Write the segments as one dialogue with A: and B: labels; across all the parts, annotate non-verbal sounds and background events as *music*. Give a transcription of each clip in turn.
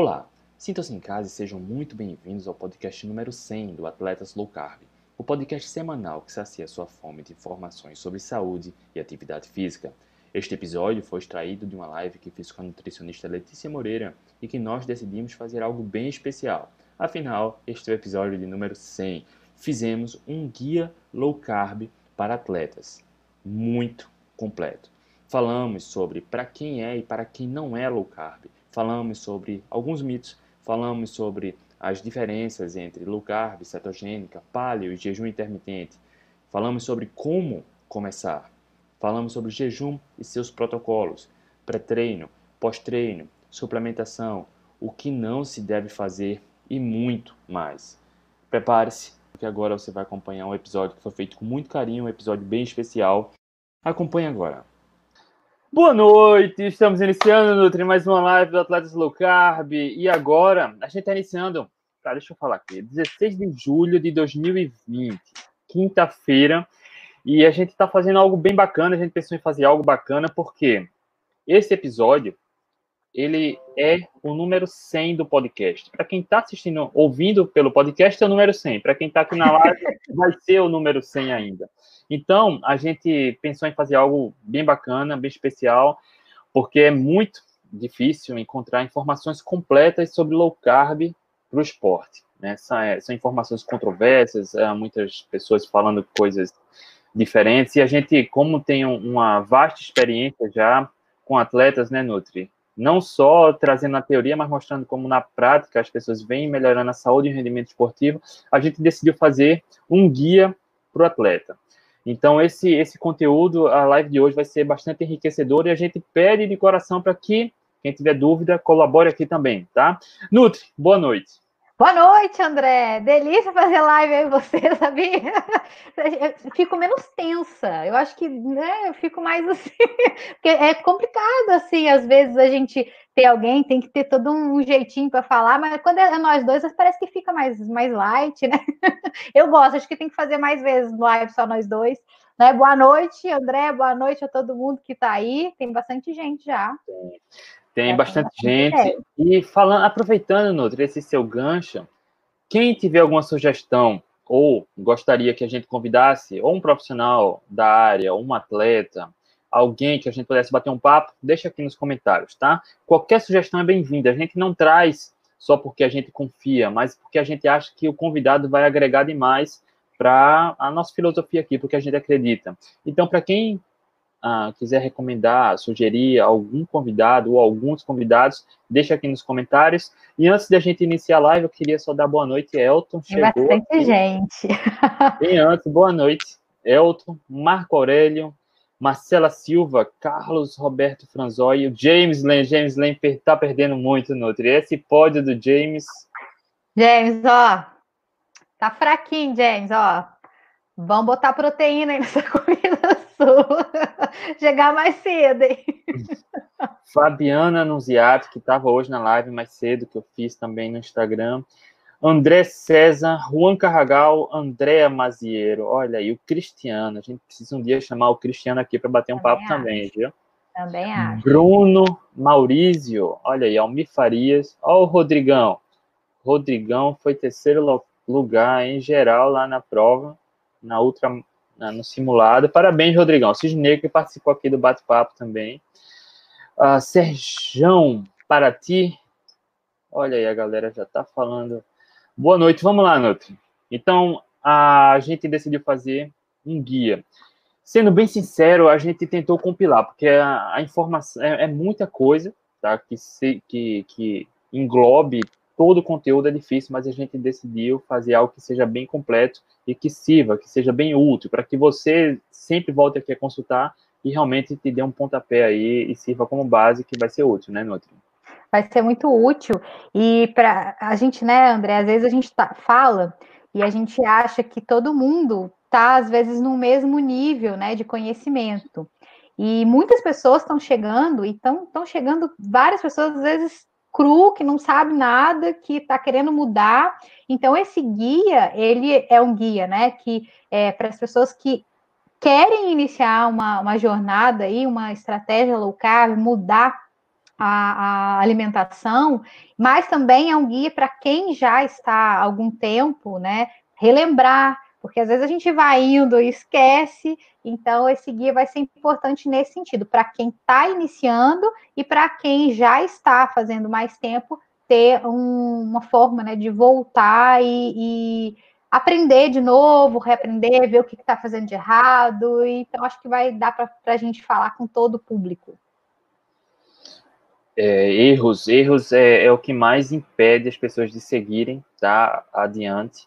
A: Olá, sintam-se em casa e sejam muito bem-vindos ao podcast número 100 do Atletas Low Carb, o podcast semanal que sacia sua fome de informações sobre saúde e atividade física. Este episódio foi extraído de uma live que fiz com a nutricionista Letícia Moreira e que nós decidimos fazer algo bem especial. Afinal, este é o episódio de número 100. Fizemos um guia low carb para atletas, muito completo. Falamos sobre para quem é e para quem não é low carb falamos sobre alguns mitos, falamos sobre as diferenças entre low carb, cetogênica, paleo e jejum intermitente. Falamos sobre como começar. Falamos sobre jejum e seus protocolos, pré-treino, pós-treino, suplementação, o que não se deve fazer e muito mais. Prepare-se, porque agora você vai acompanhar um episódio que foi feito com muito carinho, um episódio bem especial. Acompanhe agora. Boa noite, estamos iniciando, Nutri, mais uma live do Atletas Low Carb. E agora, a gente está iniciando, tá, deixa eu falar aqui, 16 de julho de 2020, quinta-feira. E a gente está fazendo algo bem bacana, a gente pensou em fazer algo bacana, porque esse episódio, ele é o número 100 do podcast. Para quem está assistindo, ouvindo pelo podcast, é o número 100. Para quem está aqui na live, *laughs* vai ser o número 100 ainda. Então, a gente pensou em fazer algo bem bacana, bem especial, porque é muito difícil encontrar informações completas sobre low carb para o esporte. Né? São, é, são, informações controversas, muitas pessoas falando coisas diferentes, e a gente, como tem uma vasta experiência já com atletas, né, Nutri? Não só trazendo a teoria, mas mostrando como na prática as pessoas vêm melhorando a saúde e o rendimento esportivo, a gente decidiu fazer um guia para o atleta. Então, esse, esse conteúdo, a live de hoje vai ser bastante enriquecedora e a gente pede de coração para que, quem tiver dúvida, colabore aqui também, tá? Nutri, boa noite.
B: Boa noite, André. Delícia fazer live aí você, *laughs* sabia? Eu fico menos tensa. Eu acho que né, eu fico mais assim, *laughs* porque é complicado assim, às vezes a gente ter alguém tem que ter todo um jeitinho para falar, mas quando é nós dois, parece que fica mais mais light, né? *laughs* Eu gosto, acho que tem que fazer mais vezes live só nós dois. Né? Boa noite, André. Boa noite a todo mundo que está aí. Tem bastante gente já.
A: Tem é, bastante gente. É. E falando, aproveitando, Nutri, esse seu gancho, quem tiver alguma sugestão ou gostaria que a gente convidasse ou um profissional da área, ou um atleta, alguém que a gente pudesse bater um papo, deixa aqui nos comentários, tá? Qualquer sugestão é bem-vinda. A gente não traz só porque a gente confia, mas porque a gente acha que o convidado vai agregar demais para a nossa filosofia aqui, porque a gente acredita. Então, para quem ah, quiser recomendar, sugerir algum convidado ou alguns convidados, deixa aqui nos comentários. E antes da gente iniciar a live, eu queria só dar boa noite, Elton.
B: Tem bastante aqui. gente. *laughs*
A: Bem antes, boa noite, Elton, Marco Aurélio, Marcela Silva, Carlos Roberto Franzói, o James Lane. James Lane está perdendo muito, Nutri. Esse pódio do James.
B: James, ó. Tá fraquinho, James, ó. Vamos botar proteína aí nessa *laughs* comida *laughs* Chegar mais cedo, hein? *laughs*
A: Fabiana Anunciato, que estava hoje na live mais cedo, que eu fiz também no Instagram. André César, Juan Carragal, Andréa Maziero. Olha aí, o Cristiano. A gente precisa um dia chamar o Cristiano aqui para bater um também papo acho. também, viu?
B: Também acho.
A: Bruno Maurício. Olha aí, Almir Farias. Olha o Rodrigão. Rodrigão foi terceiro lugar em geral lá na prova, na ultra né, no simulado. Parabéns, Rodrigão. Cisne que participou aqui do bate-papo também. Uh, Serjão, para ti. Olha aí, a galera já está falando. Boa noite, vamos lá, Nutri. Então, a gente decidiu fazer um guia. Sendo bem sincero, a gente tentou compilar, porque a, a informação é, é, muita coisa, tá? Que, se, que, que englobe todo o conteúdo é difícil, mas a gente decidiu fazer algo que seja bem completo e que sirva, que seja bem útil, para que você sempre volte aqui a consultar e realmente te dê um pontapé aí e sirva como base que vai ser útil, né, Nutri?
B: Vai ser muito útil e para a gente, né, André, às vezes a gente tá, fala e a gente acha que todo mundo está às vezes no mesmo nível, né, de conhecimento. E muitas pessoas estão chegando e estão chegando várias pessoas às vezes cru, que não sabe nada, que está querendo mudar. Então, esse guia, ele é um guia, né? Que é para as pessoas que querem iniciar uma, uma jornada aí, uma estratégia low carb, mudar a, a alimentação, mas também é um guia para quem já está há algum tempo, né? Relembrar, porque às vezes a gente vai indo e esquece, então esse guia vai ser importante nesse sentido, para quem está iniciando e para quem já está fazendo mais tempo, ter um, uma forma né, de voltar e, e, aprender de novo, reaprender, ver o que está fazendo de errado. Então, acho que vai dar para a gente falar com todo o público.
A: É, erros, erros é, é, o que mais impede as pessoas de seguirem tá, adiante,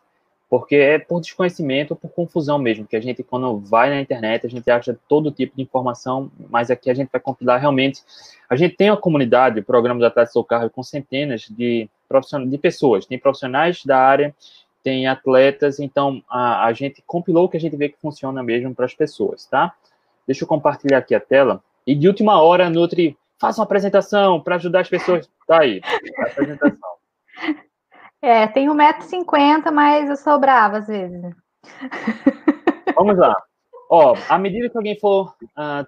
A: porque é por desconhecimento, por confusão mesmo, que a gente, quando vai na internet, a gente acha todo tipo de informação, mas aqui a gente vai compilar realmente. A gente tem uma comunidade, o programa do Atlético Soul Carro, com centenas de, de pessoas, tem profissionais da área, tem atletas, então a, a gente compilou o que a gente vê que funciona mesmo para as pessoas, tá? Deixa eu compartilhar aqui a tela. E de última hora, Nutri faça uma apresentação para ajudar as pessoas. Tá aí, a apresentação. *laughs*
B: É, tem 1,50m, mas eu sou brava às vezes.
A: Vamos lá. Ó, *laughs* à medida que alguém for uh,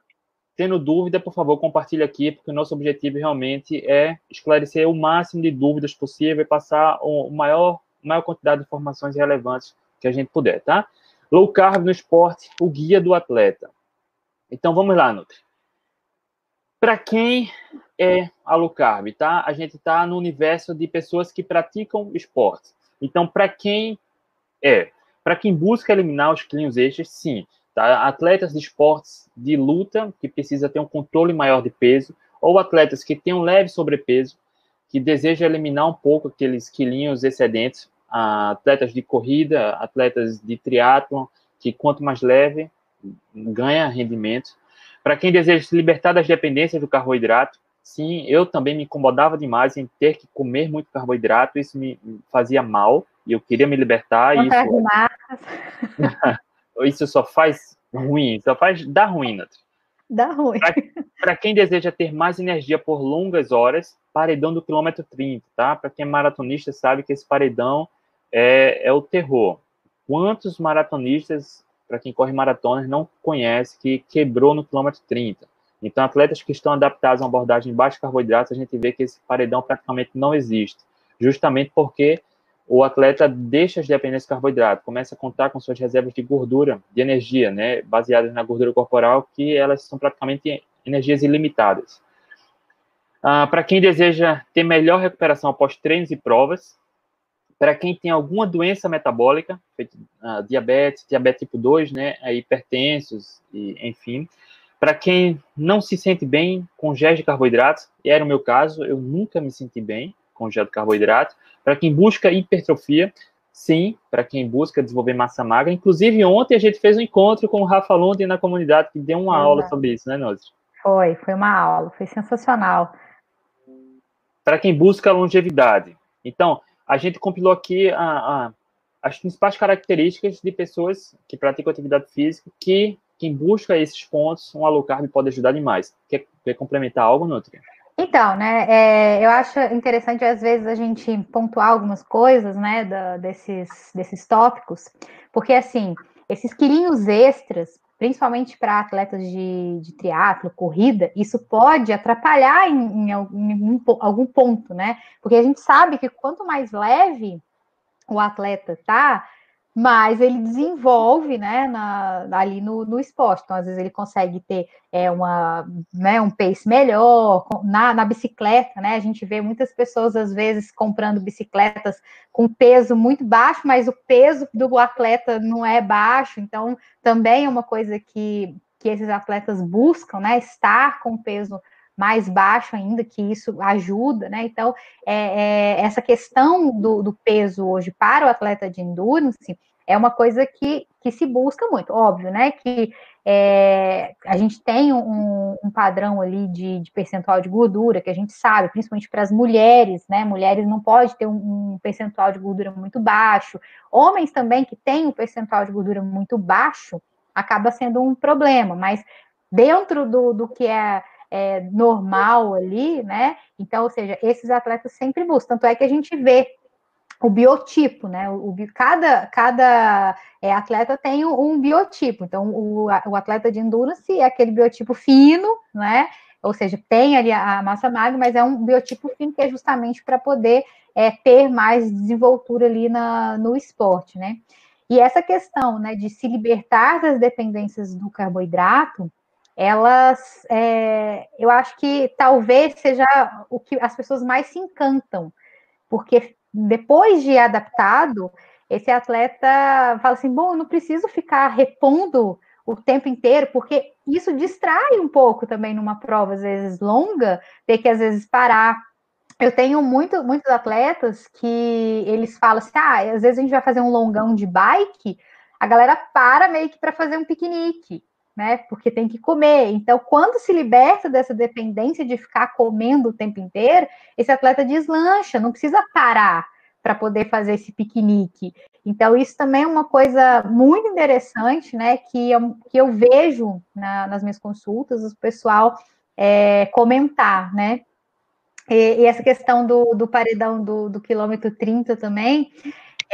A: tendo dúvida, por favor, compartilhe aqui, porque o nosso objetivo realmente é esclarecer o máximo de dúvidas possível e passar o maior, maior quantidade de informações relevantes que a gente puder, tá? Low Carb no esporte, o guia do atleta. Então, vamos lá, Nutri. Para quem é a low carb, tá? A gente está no universo de pessoas que praticam esporte. Então, para quem é? Para quem busca eliminar os quilinhos extras, sim. Tá? Atletas de esportes de luta, que precisa ter um controle maior de peso, ou atletas que têm um leve sobrepeso, que desejam eliminar um pouco aqueles quilinhos excedentes, atletas de corrida, atletas de triatlon, que quanto mais leve, ganha rendimento. Para quem deseja se libertar das dependências do carboidrato, sim, eu também me incomodava demais em ter que comer muito carboidrato, isso me fazia mal, e eu queria me libertar. Isso, *laughs* isso só faz ruim, só faz dar ruim, Natri.
B: Dá ruim.
A: Para quem deseja ter mais energia por longas horas, paredão do quilômetro 30, tá? Para quem é maratonista sabe que esse paredão é, é o terror. Quantos maratonistas para quem corre maratonas, não conhece, que quebrou no quilômetro 30. Então, atletas que estão adaptados a uma abordagem de baixo carboidratos, a gente vê que esse paredão praticamente não existe, justamente porque o atleta deixa as dependências de carboidrato, começa a contar com suas reservas de gordura, de energia, né, baseadas na gordura corporal, que elas são praticamente energias ilimitadas. Ah, para quem deseja ter melhor recuperação após treinos e provas, para quem tem alguma doença metabólica, uh, diabetes, diabetes tipo 2, né, hipertensos, e, enfim. Para quem não se sente bem com gel de carboidratos, e era o meu caso, eu nunca me senti bem com gel de carboidrato. Para quem busca hipertrofia, sim, para quem busca desenvolver massa magra. Inclusive, ontem a gente fez um encontro com o Rafa Lund na comunidade, que deu uma aula sobre isso, né, Nozzi?
B: Foi, foi uma aula, foi sensacional.
A: Para quem busca longevidade. Então, a gente compilou aqui a, a, as principais características de pessoas que praticam atividade física, que quem busca esses pontos, um low pode ajudar demais. Quer, quer complementar algo, Nutri?
B: Então, né, é, eu acho interessante às vezes a gente pontuar algumas coisas, né, da, desses, desses tópicos, porque assim, esses quilinhos extras, principalmente para atletas de, de triatlo, corrida, isso pode atrapalhar em, em, em, algum ponto, né? Porque a gente sabe que quanto mais leve o atleta tá, mas ele desenvolve, né, na, ali no, no esporte. Então, às vezes, ele consegue ter é, uma, né, um pace melhor na, na bicicleta, né? A gente vê muitas pessoas, às vezes, comprando bicicletas com peso muito baixo, mas o peso do atleta não é baixo, então também é uma coisa que, que esses atletas buscam, né? Estar com peso mais baixo ainda, que isso ajuda, né? Então, é, é, essa questão do, do, peso hoje para o atleta de endurance é uma coisa que, que se busca muito, óbvio, né? Que é, a gente tem um, um padrão ali de, de, percentual de gordura, que a gente sabe, principalmente para as mulheres, né? Mulheres não pode ter um, um, percentual de gordura muito baixo. Homens também que têm um percentual de gordura muito baixo, acaba sendo um problema, mas dentro do, do que é é, normal ali, né? Então, ou seja, esses atletas sempre buscam. Tanto é que a gente vê o biotipo, né? O, o cada cada é, atleta tem um, um, biotipo. Então, o, o atleta de endurance é aquele biotipo fino, né? ou seja, tem ali a massa magra, mas é um biotipo fino que é justamente para poder é, ter mais desenvoltura ali na, no esporte, né? E essa questão, né, de se libertar das dependências do carboidrato, elas, é, eu acho que talvez seja o que as pessoas mais se encantam, porque depois de adaptado, esse atleta fala assim: bom, eu não preciso ficar repondo o tempo inteiro, porque isso distrai um pouco também numa prova, às vezes longa, ter que às vezes parar. Eu tenho muito, muitos atletas que eles falam assim: ah, às vezes a gente vai fazer um longão de bike, a galera para meio que para fazer um piquenique né? Porque tem que comer. Então, quando se liberta dessa dependência de ficar comendo o tempo inteiro, esse atleta deslancha, não precisa parar para poder fazer esse piquenique. Então, isso também é uma coisa muito interessante, né? Que eu, que eu vejo na, nas minhas consultas, o pessoal é, comentar, né? E, e, essa questão do, do paredão do, do quilômetro 30 também,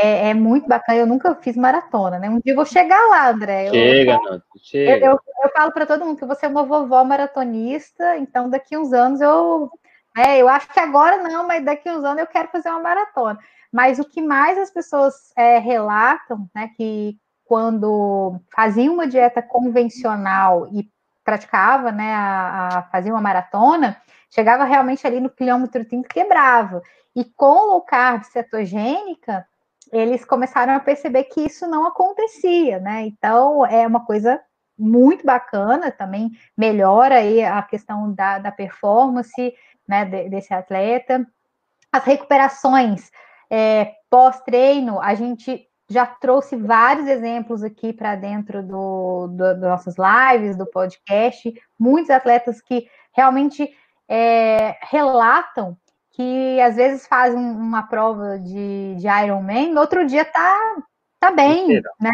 B: é, é, muito bacana. Eu nunca fiz maratona, né? Um dia eu vou chegar lá, André.
A: Chega, eu,
B: não, chega. Eu, eu, eu falo para todo mundo que você é uma vovó maratonista, então daqui uns anos eu. É, eu acho que agora não, mas daqui uns anos eu quero fazer uma maratona. Mas o que mais as pessoas é, relatam, né, que quando faziam uma dieta convencional e praticava, né, a, a fazia uma maratona, chegava realmente ali no quilômetro 30 quebrava. E com low carb cetogênica, eles começaram a perceber que isso não acontecia, né? Então é uma coisa muito bacana, também melhora aí a questão da, da performance né, desse atleta. As recuperações é, pós-treino, a gente já trouxe vários exemplos aqui para dentro do, do, das nossas lives, do podcast, muitos atletas que realmente é, relatam que às vezes faz uma prova de, de Ironman, no outro dia tá, tá bem, né?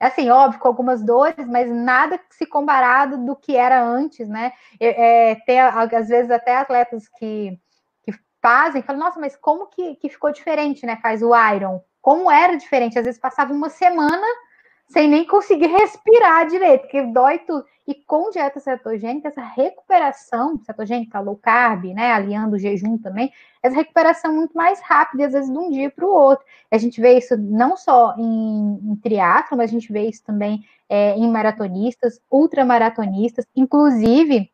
B: É assim, óbvio, com algumas dores, mas nada se comparado do que era antes, né? É, tem, às vezes, até atletas que, que fazem, falam, nossa, mas como que, que ficou diferente, né? Faz o Iron. Como era diferente? Às vezes passava uma semana sem nem conseguir respirar direito, porque dói tudo. E com dieta cetogênica, essa recuperação cetogênica, low carb, né, aliando o jejum também, essa recuperação é muito mais rápida, às vezes de um dia para o outro. A gente vê isso não só em, em triatlo, mas a gente vê isso também é, em maratonistas, ultramaratonistas, inclusive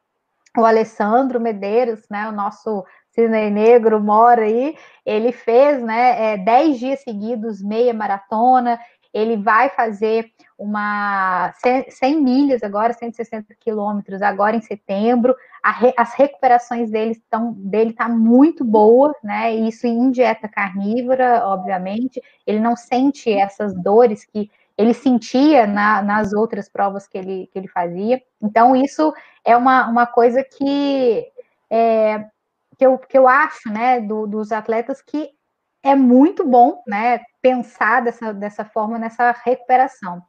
B: o Alessandro Medeiros, né, o nosso Cisne Negro mora aí, ele fez, né, é, 10 dias seguidos, meia maratona, ele vai fazer uma 100 milhas agora, 160 quilômetros agora em setembro. Re, as recuperações dele estão dele tá muito boa, né? Isso em dieta carnívora, obviamente. Ele não sente essas dores que ele sentia na, nas outras provas que ele, que ele fazia. Então, isso é uma, uma coisa que, é, que, eu, que eu acho, né, do, dos atletas que é muito bom, né, pensar dessa, dessa forma nessa recuperação.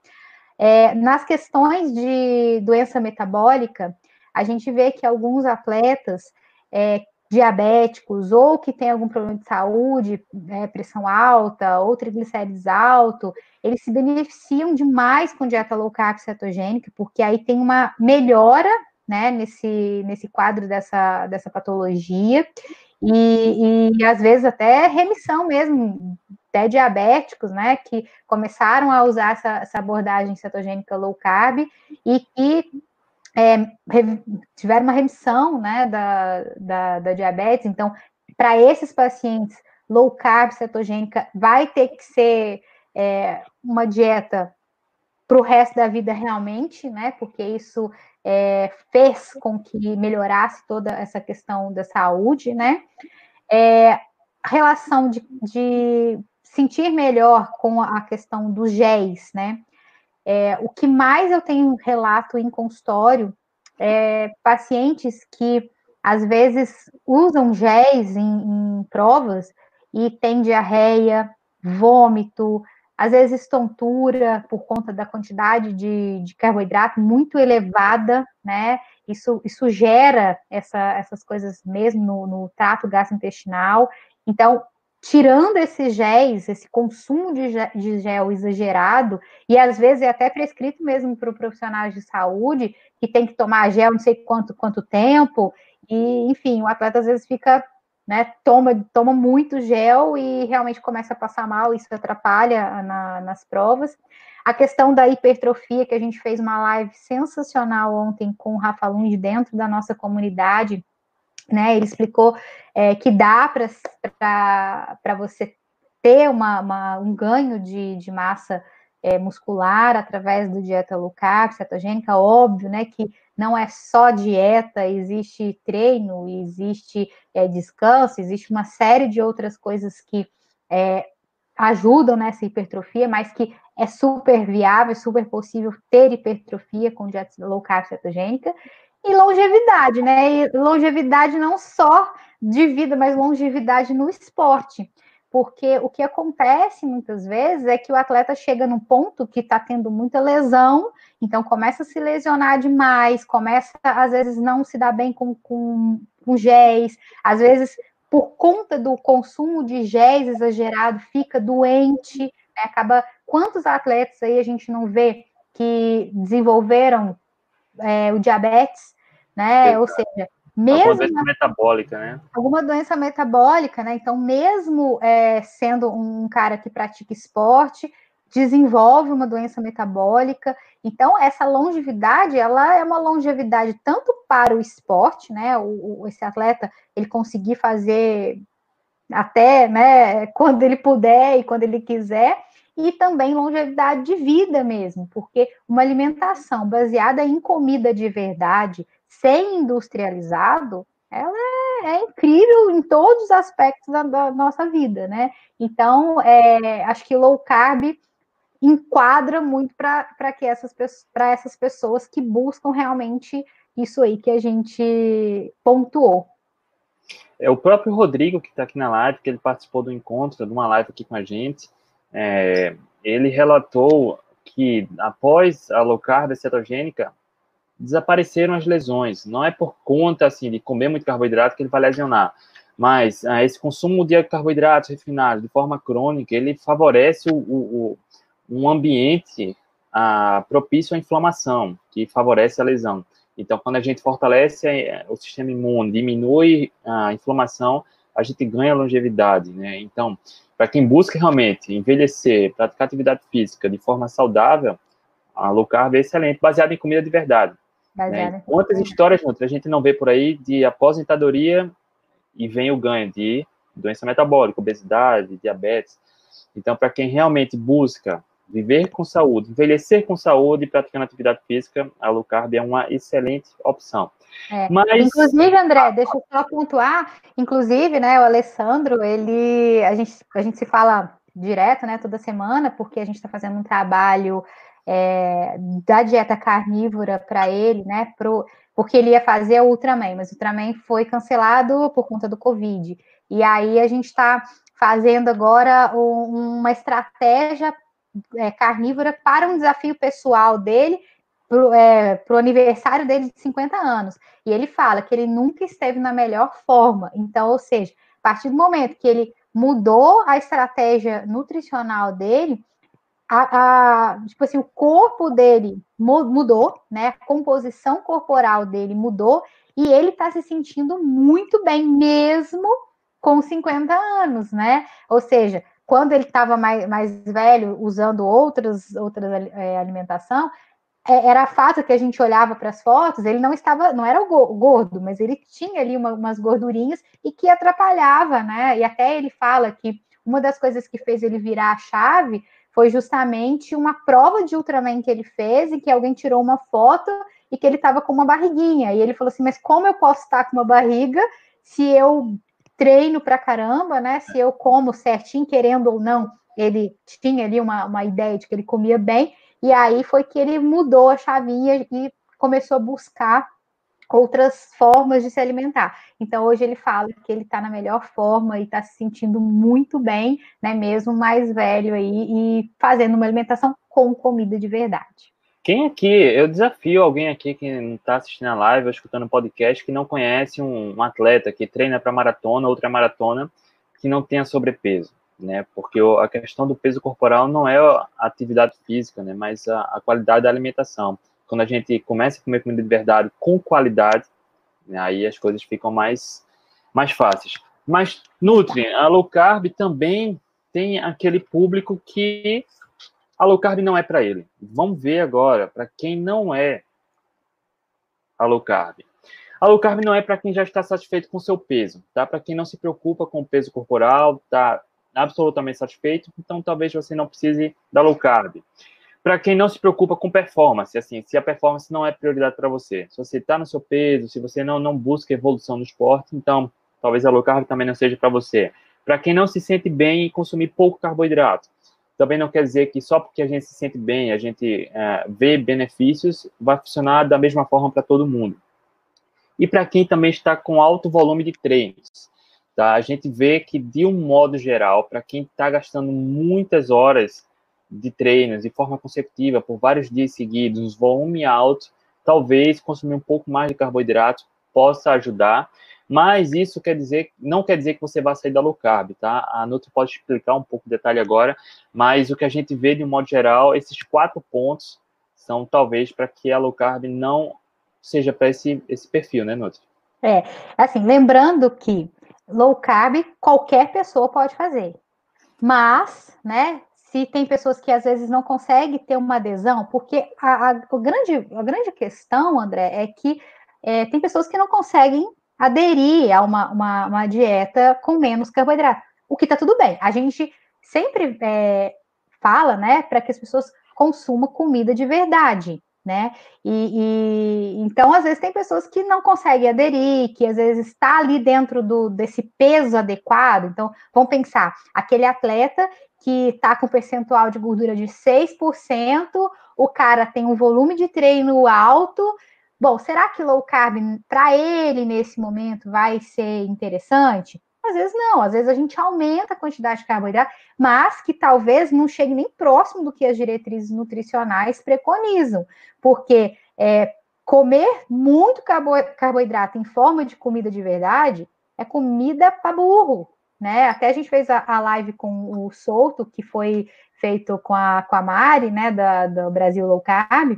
B: É, nas questões de doença metabólica, a gente vê que alguns atletas é, diabéticos ou que têm algum problema de saúde, né, pressão alta ou triglicérides alto, eles se beneficiam demais com dieta low carb cetogênica, porque aí tem uma melhora né, nesse, nesse quadro dessa, dessa patologia, e, e às vezes até remissão mesmo, até diabéticos, né, que começaram a usar essa, essa abordagem cetogênica low carb e que é, tiveram uma remissão, né, da, da, da diabetes. Então, para esses pacientes, low carb cetogênica vai ter que ser é, uma dieta para o resto da vida realmente, né? Porque isso é, fez com que melhorasse toda essa questão da saúde, né? É, relação de, de, sentir melhor com a questão dos géis, né? É, o que mais eu tenho relato em consultório é pacientes que às vezes usam géis em, em provas e tem diarreia, vômito, às vezes tontura por conta da quantidade de, de carboidrato muito elevada, né? Isso, isso gera essa, essas coisas mesmo no, no trato gastrointestinal. Então, tirando esses géis, esse consumo de, de gel exagerado, e às vezes é até prescrito mesmo para profissionais de saúde, que tem que tomar gel não sei quanto, quanto tempo, e enfim, o atleta às vezes fica, né, toma, toma muito gel e realmente começa a passar mal, isso atrapalha na, nas provas. A questão da hipertrofia, que a gente fez uma live sensacional ontem com o Rafa Lund dentro da nossa comunidade, né? Ele explicou é, que dá para você ter uma, uma, um ganho de, de massa é, muscular através do dieta low carb, cetogênica, óbvio, né? Que não é só dieta, existe treino, existe é, descanso, existe uma série de outras coisas que é, ajudam nessa hipertrofia, mas que é super viável, super possível ter hipertrofia com dieta low carb cetogênica e longevidade, né? E longevidade não só de vida, mas longevidade no esporte. Porque o que acontece muitas vezes é que o atleta chega num ponto que está tendo muita lesão, então começa a se lesionar demais, começa, às vezes, não se dar bem com, com, com géis, às vezes, por conta do consumo de géis exagerado, fica doente, né? acaba. Quantos atletas aí a gente não vê que desenvolveram é, o diabetes, né? Ou seja, mesmo. Alguma
A: doença metabólica, né?
B: Alguma doença metabólica, né? Então, mesmo é, sendo um cara que pratica esporte, desenvolve uma doença metabólica. Então, essa longevidade, ela é uma longevidade tanto para o esporte, né? O, o, esse atleta, ele conseguir fazer até, né, *laughs* quando ele puder e quando ele quiser, e também longevidade de vida mesmo, porque uma alimentação baseada em comida de verdade, sem industrializado, ela é, é incrível em todos os aspectos da, da nossa vida, né? Então, é, acho que low carb enquadra muito para que essas para essas pessoas que buscam realmente isso aí que a gente pontuou.
A: É o próprio Rodrigo que está aqui na live, que ele participou do encontro, de uma live aqui com a gente é, ele relatou que após a low carb cetogênica, desapareceram as lesões. Não é por conta assim de comer muito carboidrato que ele vai lesionar, mas ah, esse consumo de carboidratos refinados de forma crônica, ele favorece o, o, um ambiente ah, propício à inflamação, que favorece a lesão. Então, quando a gente fortalece eh, o sistema imune, diminui a inflamação, a gente ganha longevidade, né? Então, para quem busca realmente envelhecer, praticar atividade física de forma saudável, a low carb é excelente, baseada em comida de verdade. Né? Quantas histórias a gente não vê por aí de aposentadoria e vem o ganho de doença metabólica, obesidade, diabetes. Então, para quem realmente busca viver com saúde, envelhecer com saúde e praticando atividade física, a low carb é uma excelente opção.
B: É. Mas... Inclusive, André, deixa eu só pontuar, inclusive, né, o Alessandro, ele, a gente, a gente se fala direto, né, toda semana, porque a gente está fazendo um trabalho é, da dieta carnívora para ele, né, pro, porque ele ia fazer o Ultraman, mas o Ultraman foi cancelado por conta do Covid. E aí a gente está fazendo agora um, uma estratégia é, carnívora para um desafio pessoal dele para o é, aniversário dele de 50 anos. E ele fala que ele nunca esteve na melhor forma. Então, ou seja, a partir do momento que ele mudou a estratégia nutricional dele, a, a, tipo assim, o corpo dele mudou, né? A composição corporal dele mudou e ele está se sentindo muito bem, mesmo com 50 anos, né? Ou seja, quando ele estava mais, mais velho, usando outras, outras é, alimentação, é, era fato que a gente olhava para as fotos, ele não estava, não era o gordo, mas ele tinha ali uma, umas gordurinhas e que atrapalhava, né? E até ele fala que uma das coisas que fez ele virar a chave foi justamente uma prova de Ultraman que ele fez e que alguém tirou uma foto e que ele estava com uma barriguinha. E ele falou assim: Mas como eu posso estar com uma barriga se eu treino pra caramba, né? Se eu como certinho, querendo ou não, ele tinha ali uma, uma ideia de que ele comia bem. E aí foi que ele mudou a chavinha e começou a buscar outras formas de se alimentar. Então hoje ele fala que ele está na melhor forma e está se sentindo muito bem, né? Mesmo mais velho aí e fazendo uma alimentação com comida de verdade.
A: Quem aqui, eu desafio alguém aqui que não está assistindo a live ou escutando o podcast que não conhece um, um atleta que treina para maratona, outra maratona, que não tenha sobrepeso, né? Porque a questão do peso corporal não é a atividade física, né? Mas a, a qualidade da alimentação. Quando a gente começa a comer comida de verdade com qualidade, né? aí as coisas ficam mais, mais fáceis. Mas Nutri, a low carb também tem aquele público que a low carb não é para ele. Vamos ver agora para quem não é a low carb. A low carb não é para quem já está satisfeito com seu peso, tá? Para quem não se preocupa com o peso corporal, tá absolutamente satisfeito, então talvez você não precise da low carb. Para quem não se preocupa com performance, assim, se a performance não é prioridade para você, se você está no seu peso, se você não, não busca evolução no esporte, então talvez a low carb também não seja para você. Para quem não se sente bem em consumir pouco carboidrato, também não quer dizer que só porque a gente se sente bem, a gente é, vê benefícios, vai funcionar da mesma forma para todo mundo e para quem também está com alto volume de treinos. Tá? A gente vê que, de um modo geral, para quem está gastando muitas horas de treinos de forma consecutiva por vários dias seguidos, volume alto, talvez consumir um pouco mais de carboidrato possa ajudar, mas isso quer dizer, não quer dizer que você vai sair da low carb, tá? A Nutri pode explicar um pouco de detalhe agora, mas o que a gente vê de um modo geral, esses quatro pontos são talvez para que a low carb não seja para esse, esse perfil, né, Nutri?
B: É, assim, lembrando que low carb qualquer pessoa pode fazer. Mas, né, se tem pessoas que às vezes não conseguem ter uma adesão, porque a, a, grande, a grande questão, André, é que é, tem pessoas que não conseguem aderir a uma, uma, uma dieta com menos carboidrato, o que está tudo bem. A gente sempre é, fala, né, para que as pessoas consumam comida de verdade né? E, e, então, às vezes, tem pessoas que não conseguem aderir, que às vezes está ali dentro do, desse peso adequado. Então, vamos pensar, aquele atleta que está com percentual de gordura de 6%, o cara tem um volume de treino alto. Bom, será que low carb para ele nesse momento vai ser interessante? Às vezes não, às vezes a gente aumenta a quantidade de carboidrato, mas que talvez não chegue nem próximo do que as diretrizes nutricionais preconizam, porque é, comer muito carboidrato em forma de comida de verdade é comida para burro, né? Até a gente fez a, a, live com o Souto, que foi feito com a, com a Mari, né, da, do Brasil Low Carb.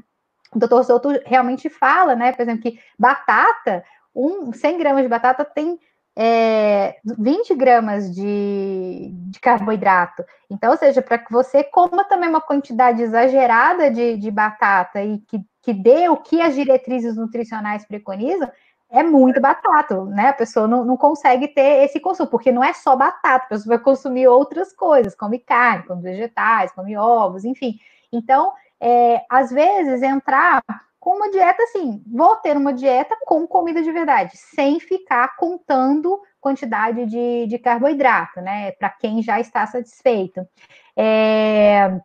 B: O doutor Souto realmente fala, né, por exemplo, que batata, um, 100 gramas de batata tem é, 20 gramas de, de, carboidrato. Então, ou seja, para que você coma também uma quantidade exagerada de, de batata e que, que dê o que as diretrizes nutricionais preconizam, é muito batata, né? A pessoa não, não consegue ter esse consumo, porque não é só batata, a pessoa vai consumir outras coisas, come carne, come vegetais, come ovos, enfim. Então, é, às vezes, entrar com uma dieta assim, vou ter uma dieta com comida de verdade, sem ficar contando quantidade de, de carboidrato, né? Para quem já está satisfeito. É,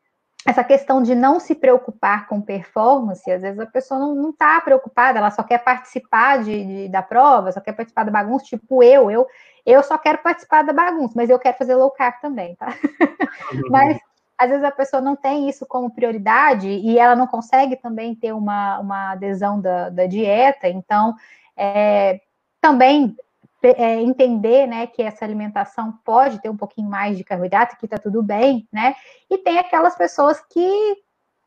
B: essa questão de não se preocupar com performance, às vezes a pessoa não está preocupada, ela só quer participar de, de, da prova, só quer participar da bagunça, tipo eu, eu, eu só quero participar da bagunça, mas eu quero fazer low carb também, tá? Uhum. mas às vezes a pessoa não tem isso como prioridade e ela não consegue também ter uma, uma adesão da, da dieta, então é, também é, entender né, que essa alimentação pode ter um pouquinho mais de carboidrato, que está tudo bem, né? E tem aquelas pessoas que,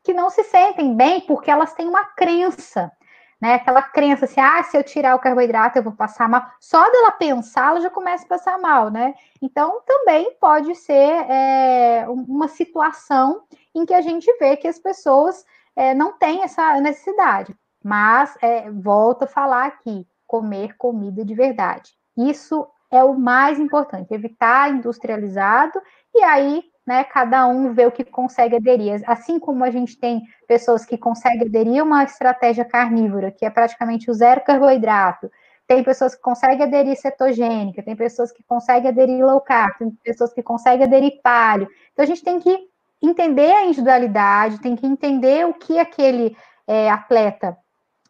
B: que não se sentem bem porque elas têm uma crença né? Aquela crença assim, ah, se eu tirar o carboidrato eu vou passar mal. Só dela pensar, ela já começa a passar mal, né? Então, também pode ser é, uma situação em que a gente vê que as pessoas é, não têm essa necessidade. Mas, é, volto a falar aqui, comer comida de verdade. Isso é o mais importante, evitar industrializado e aí né? Cada um vê o que consegue aderir. Assim como a gente tem pessoas que conseguem aderir a uma estratégia carnívora, que é praticamente o zero carboidrato, tem pessoas que conseguem aderir cetogênica, tem pessoas que conseguem aderir low carb, tem pessoas que conseguem aderir paleo. Então a gente tem que entender a individualidade, tem que entender o que aquele é, atleta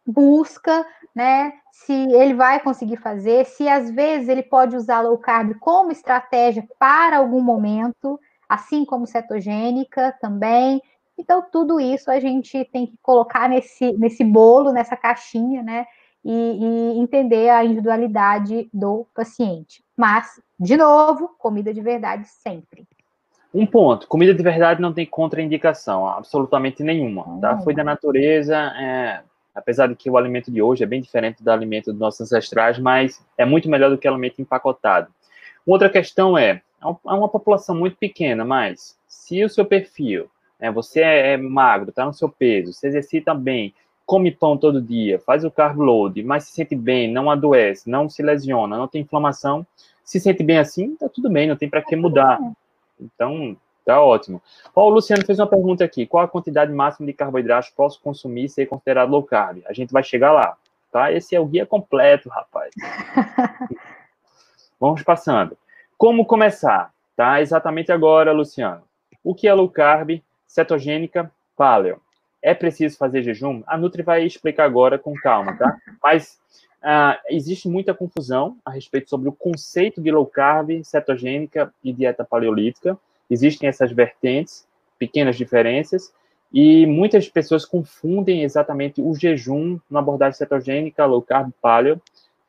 B: busca, né? Se ele vai conseguir fazer, se às vezes ele pode usar low carb como estratégia para algum momento, assim como cetogênica também. Então, tudo isso a gente tem que colocar nesse, nesse bolo, nessa caixinha, né? e, e entender a individualidade do paciente. Mas, de novo, comida de verdade sempre.
A: Um ponto: comida de verdade não tem contraindicação, absolutamente nenhuma. Tá? Foi da natureza, é, apesar de que o alimento de hoje é bem diferente do alimento dos nossos ancestrais, mas é muito melhor do que o alimento empacotado. Outra questão é: é, é uma população muito pequena, mas se o seu perfil, né, você é, é magro, está no seu peso, se exercita bem, come pão todo dia, faz o carb load, mas se sente bem, não adoece, não se lesiona, não tem inflamação, se sente bem assim, tá tudo bem, não tem para que mudar. Então, tá ótimo. Ó, o Luciano fez uma pergunta aqui: qual a quantidade máxima de carboidratos posso consumir e ser considerado low carb? A gente vai chegar lá, tá? Esse é o guia completo, rapaz. *laughs* Vamos passando. Como começar? Tá? Exatamente agora, Luciano. O que é low carb, cetogênica, paleo? É preciso fazer jejum? A Nutri vai explicar agora com calma, tá? *laughs* Mas uh, existe muita confusão a respeito sobre o conceito de low carb, cetogênica e dieta paleolítica. Existem essas vertentes, pequenas diferenças, e muitas pessoas confundem exatamente o jejum na abordagem cetogênica, low carb, paleo.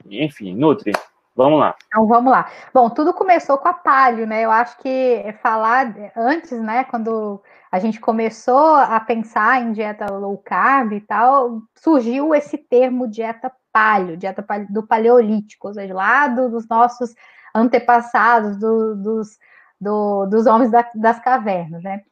A: Enfim, Nutri, Vamos lá.
B: Então vamos lá. Bom, tudo começou com a palio, né? Eu acho que falar antes, né, quando a gente começou a pensar em dieta low carb e tal, surgiu esse termo dieta palio, dieta do paleolítico, ou seja, lá do, dos nossos antepassados, do, dos, do, dos homens da, das cavernas, né?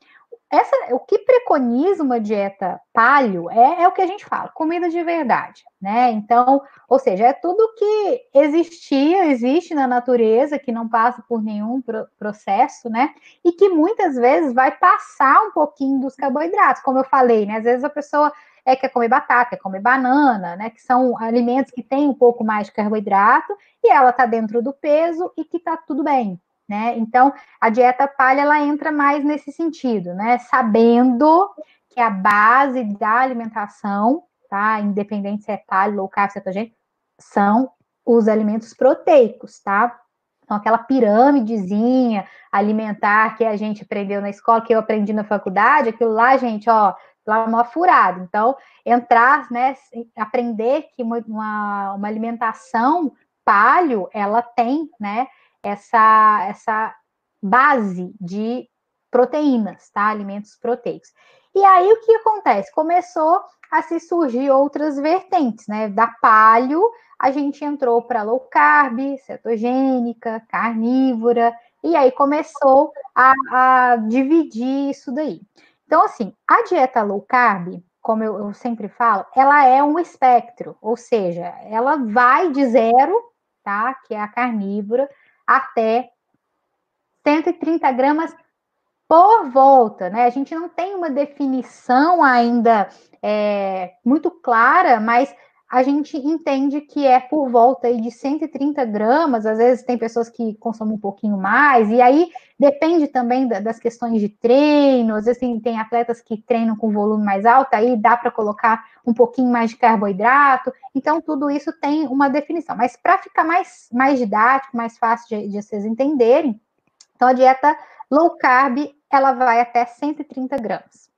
B: essa, o que preconiza uma dieta palio é, é, o que a gente fala, comida de verdade, né? Então, ou seja, é tudo que existia, existe na natureza, que não passa por nenhum pro, processo, né? E que muitas vezes vai passar um pouquinho dos carboidratos, como eu falei, né? Às vezes a pessoa é, quer comer batata, quer comer banana, né? Que são alimentos que têm um pouco mais de carboidrato, e ela tá dentro do peso e que tá tudo bem, né? Então, a dieta palha ela entra mais nesse sentido, né? Sabendo que a base da alimentação, tá? Independente se é palha, low carb, cetogênico, são os alimentos proteicos, tá? Então, aquela pirâmidezinha alimentar que a gente aprendeu na escola, que eu aprendi na faculdade, aquilo lá, gente, ó, lá uma furada. Então, entrar, né, aprender que uma, uma, uma alimentação palho, ela tem, né, essa, essa base de proteínas, tá? Alimentos proteicos. E aí o que acontece? Começou a se surgir outras vertentes, né? Da palio, a gente entrou para low carb, cetogênica, carnívora, e aí começou a, a, dividir isso daí. Então, assim, a dieta low carb, como eu, eu sempre falo, ela é um espectro, ou seja, ela vai de zero, tá? Que é a carnívora, até 130 gramas por volta, né? A gente não tem uma definição ainda é, muito clara, mas a gente entende que é por volta de 130 gramas, às vezes tem pessoas que consomem um pouquinho mais, e aí depende também das questões de treino, às vezes tem, tem atletas que treinam com volume mais alto, aí dá para colocar um pouquinho mais de carboidrato, então tudo isso tem uma definição, mas para ficar mais, mais didático, mais fácil de, de vocês entenderem, então a dieta low carb, ela vai até 130 gramas.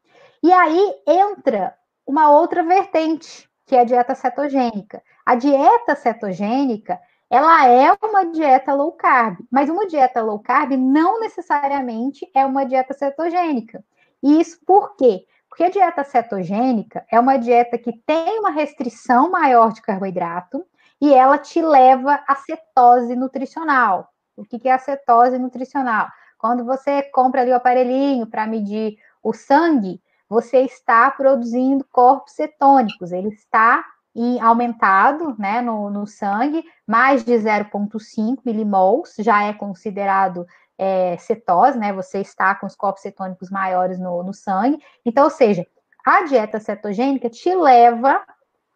B: E aí entra uma outra vertente, que é a dieta cetogênica. A dieta cetogênica, ela é uma dieta low carb, mas uma dieta low carb não necessariamente é uma dieta cetogênica. E isso por quê? Porque a dieta cetogênica é uma dieta que tem uma restrição maior de carboidrato e ela te leva à cetose nutricional. O que é a cetose nutricional? Quando você compra ali o aparelhinho para medir o sangue, você está produzindo corpos cetônicos, ele está em, aumentado né, no, no sangue, mais de 0,5 milimols, já é considerado é, cetose, né? Você está com os corpos cetônicos maiores no, no sangue. Então, ou seja, a dieta cetogênica te leva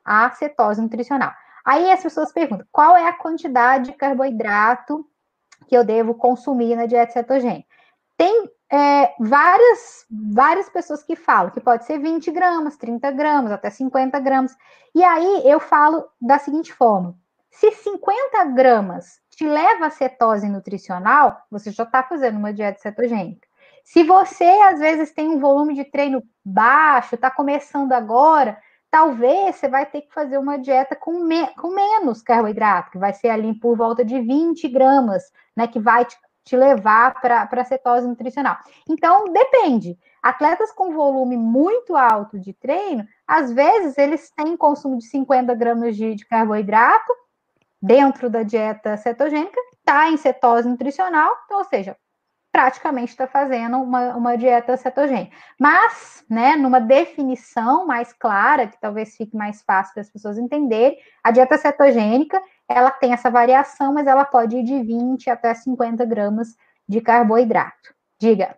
B: à cetose nutricional. Aí as pessoas perguntam: qual é a quantidade de carboidrato que eu devo consumir na dieta cetogênica? Tem é, várias, várias pessoas que falam que pode ser 20 gramas, 30 gramas, até 50 gramas. E aí eu falo da seguinte forma: se 50 gramas te leva a cetose nutricional, você já está fazendo uma dieta cetogênica. Se você, às vezes, tem um volume de treino baixo, está começando agora, talvez você vai ter que fazer uma dieta com, me, com menos carboidrato, que vai ser ali por volta de 20 gramas, né? Que vai te, te levar para a cetose nutricional. Então, depende. Atletas com volume muito alto de treino, às vezes eles têm consumo de 50 gramas de, de carboidrato dentro da dieta cetogênica, está em cetose nutricional, então, ou seja, praticamente está fazendo uma, uma dieta cetogênica. Mas, né, numa definição mais clara, que talvez fique mais fácil para as pessoas entenderem, a dieta cetogênica, ela tem essa variação, mas ela pode ir de 20 até 50 gramas de carboidrato. Diga.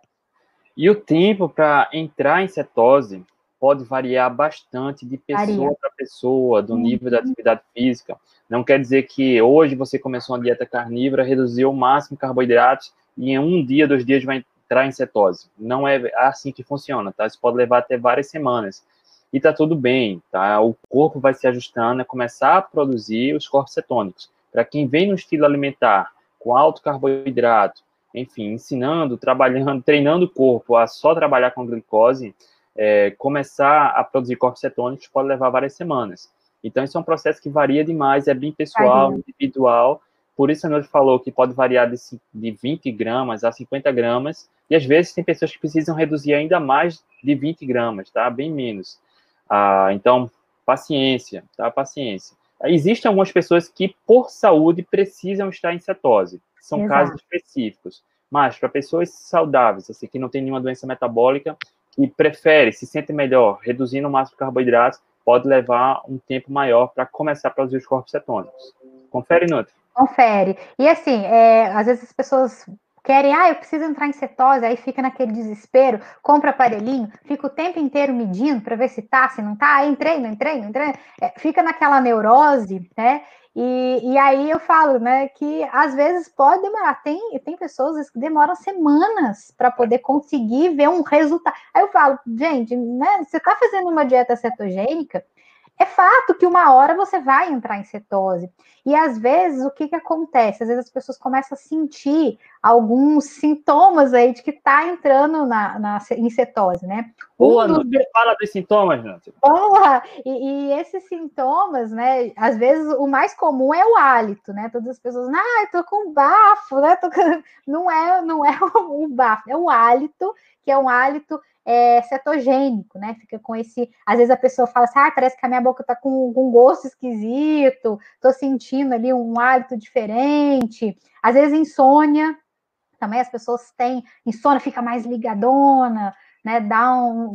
A: E o tempo para entrar em cetose pode variar bastante de pessoa para pessoa, do nível da uhum. atividade física. Não quer dizer que hoje você começou uma dieta carnívora, reduziu o máximo carboidratos e em um dia, dois dias vai entrar em cetose. Não é assim que funciona, tá? Isso pode levar até várias semanas. E tá tudo bem, tá? O corpo vai se ajustando a começar a produzir os corpos cetônicos. Para quem vem no estilo alimentar com alto carboidrato, enfim, ensinando, trabalhando, *laughs* treinando o corpo a só trabalhar com glicose, é, começar a produzir corpos cetônicos pode levar várias semanas. Então, isso é um processo que varia demais, é bem pessoal, individual, por isso a Nuri falou que pode variar de, de 20 gramas a 50 gramas, e às vezes tem pessoas que precisam reduzir ainda mais de 20 gramas, tá? Bem menos. Ah, então, paciência, tá? Paciência. Existem algumas pessoas que, por saúde, precisam estar em cetose. São Exato. casos específicos. Mas, para pessoas saudáveis, assim, que não tem nenhuma doença metabólica, e prefere, se sente melhor, reduzindo o máximo de carboidratos, pode levar um tempo maior para começar a produzir os corpos cetônicos. Confere, Nutri.
B: Confere. E assim, é, às vezes as pessoas querem, ah, eu preciso entrar em cetose, aí fica naquele desespero, compra aparelhinho, fica o tempo inteiro medindo para ver se tá, se não tá, ah, entrei, não entrei, não entrei, é, fica naquela neurose, né? E, e aí eu falo, né, que às vezes pode demorar, tem, tem pessoas que demoram semanas para poder conseguir ver um resultado. Aí eu falo, gente, né, você está fazendo uma dieta cetogênica, é fato que uma hora você vai entrar em cetose. E às vezes o que, que acontece? Às vezes as pessoas começam a sentir alguns sintomas aí de que está entrando na, na, em cetose, né?
A: Boa, um dos... fala dos sintomas, Nancy.
B: Boa! E, e, esses sintomas, né? Às vezes o mais comum é o hálito, né? Todas as pessoas, ah, eu tô com bafo, né? Tô... *laughs* Não é, não é o *laughs* bafo, é o hálito, que é um hálito é, cetogênico, né? Fica com esse. Às vezes a pessoa fala assim, ah, parece que a minha boca tá com, com um gosto esquisito, tô sentindo ali um hálito diferente. Às vezes insônia, também as pessoas têm insônia, fica mais ligadona, né? Dá um.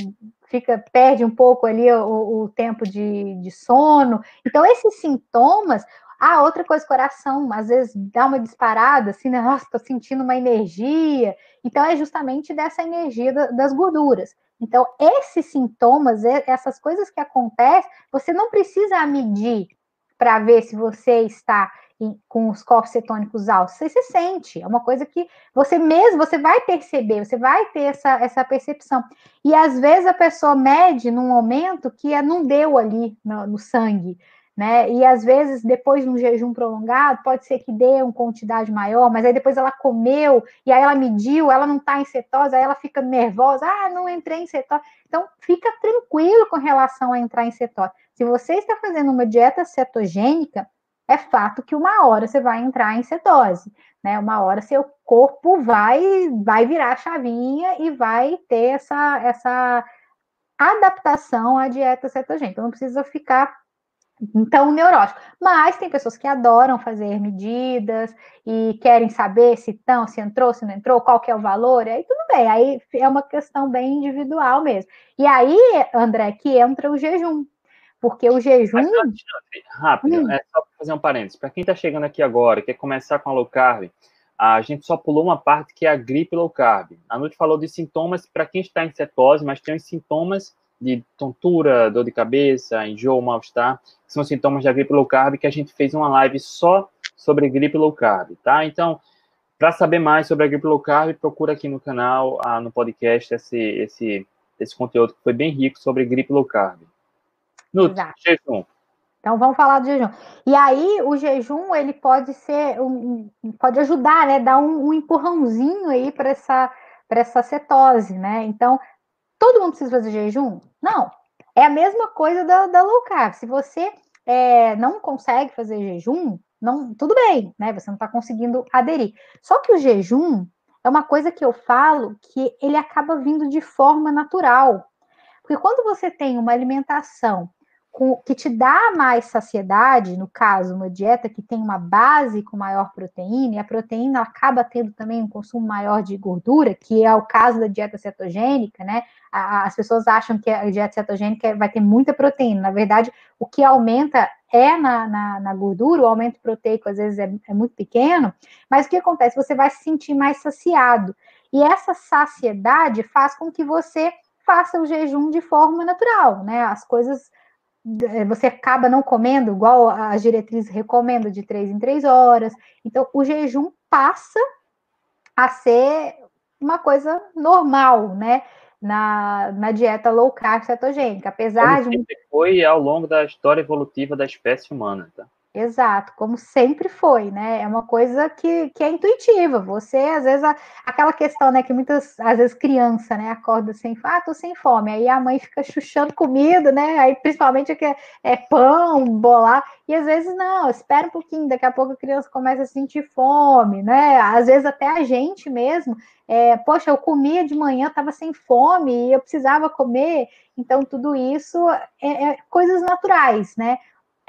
B: Fica, perde um pouco ali o, o tempo de, de sono. Então, esses sintomas, ah, outra coisa, coração, às vezes dá uma disparada, assim, né? Nossa, tô sentindo uma energia. Então, é justamente dessa energia das gorduras. Então, esses sintomas, essas coisas que acontecem, você não precisa medir para ver se você está com os corpos cetônicos altos. Você se sente, é uma coisa que você mesmo, você vai perceber, você vai ter essa, essa percepção. E às vezes a pessoa mede num momento que não deu ali no, no sangue né? E às vezes, depois de um jejum prolongado, pode ser que dê uma quantidade maior, mas aí depois ela comeu e aí ela mediu, ela não está em cetose, aí ela fica nervosa, ah, não entrei em cetose. Então, fica tranquilo com relação a entrar em cetose. Se você está fazendo uma dieta cetogênica, é fato que uma hora você vai entrar em cetose, né? Uma hora seu corpo vai vai virar a chavinha e vai ter essa essa adaptação à dieta cetogênica. Não precisa ficar então, neurótico. Mas tem pessoas que adoram fazer medidas e querem saber se estão, se entrou, se não entrou, qual que é o valor, aí tudo bem, aí é uma questão bem individual mesmo. E aí, André, que entra o jejum. Porque o jejum. Mas,
A: rápido, hum. é só para fazer um parênteses. Para quem está chegando aqui agora, quer começar com a low carb, a gente só pulou uma parte que é a gripe low carb. A Nuti falou de sintomas para quem está em cetose, mas tem os sintomas de tontura, dor de cabeça, enjoo, mal-estar, que são sintomas da gripe low carb, que a gente fez uma live só sobre gripe low carb, tá? Então, para saber mais sobre a gripe low carb, procura aqui no canal, ah, no podcast, esse, esse, esse conteúdo que foi bem rico sobre gripe low carb.
B: Nut, jejum. Então vamos falar do jejum. E aí o jejum ele pode ser um, pode ajudar, né? Dar um, um empurrãozinho aí para essa para essa cetose, né? Então todo mundo precisa fazer jejum? Não. É a mesma coisa da, da low carb. Se você é, não consegue fazer jejum, não, tudo bem, né? Você não está conseguindo aderir. Só que o jejum é uma coisa que eu falo que ele acaba vindo de forma natural. Porque quando você tem uma alimentação que te dá mais saciedade, no caso, uma dieta que tem uma base com maior proteína, e a proteína acaba tendo também um consumo maior de gordura, que é o caso da dieta cetogênica, né? As pessoas acham que a dieta cetogênica vai ter muita proteína. Na verdade, o que aumenta é na, na, na gordura, o aumento proteico às vezes é, é muito pequeno, mas o que acontece? Você vai se sentir mais saciado. E essa saciedade faz com que você faça o jejum de forma natural, né? As coisas você acaba não comendo, igual a diretriz recomenda, de três em três horas. Então, o jejum passa a ser uma coisa normal, né? Na, na dieta low carb cetogênica, apesar
A: Como de. Foi ao longo da história evolutiva da espécie humana, tá?
B: Exato, como sempre foi, né? É uma coisa que, que é intuitiva. Você, às vezes, a, aquela questão, né, que muitas, às vezes, criança, né, acorda sem, ah, tô sem fome. Aí a mãe fica chuchando comida, né? Aí, principalmente, que é, é pão, bolar. E às vezes, não, espera um pouquinho, daqui a pouco a criança começa a sentir fome, né? Às vezes, até a gente mesmo, é, poxa, eu comia de manhã, estava sem fome e eu precisava comer. Então, tudo isso é, é coisas naturais, né?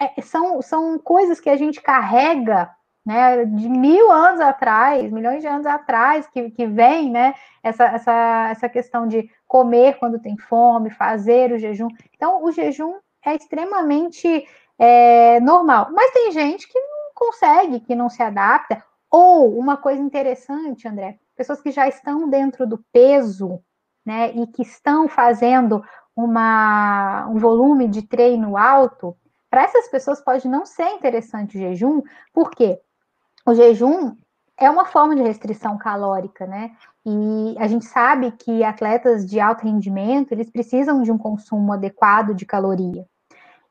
B: É, são, são coisas que a gente carrega né, de mil anos atrás, milhões de anos atrás, que, que vem, né, essa, essa, essa questão de comer quando tem fome, fazer o jejum. Então, o jejum é extremamente é, normal. Mas tem gente que não consegue, que não se adapta. Ou, uma coisa interessante, André, pessoas que já estão dentro do peso, né, e que estão fazendo uma, um volume de treino alto, para essas pessoas pode não ser interessante o jejum, porque o jejum é uma forma de restrição calórica, né? E a gente sabe que atletas de alto rendimento, eles precisam de um consumo adequado de caloria.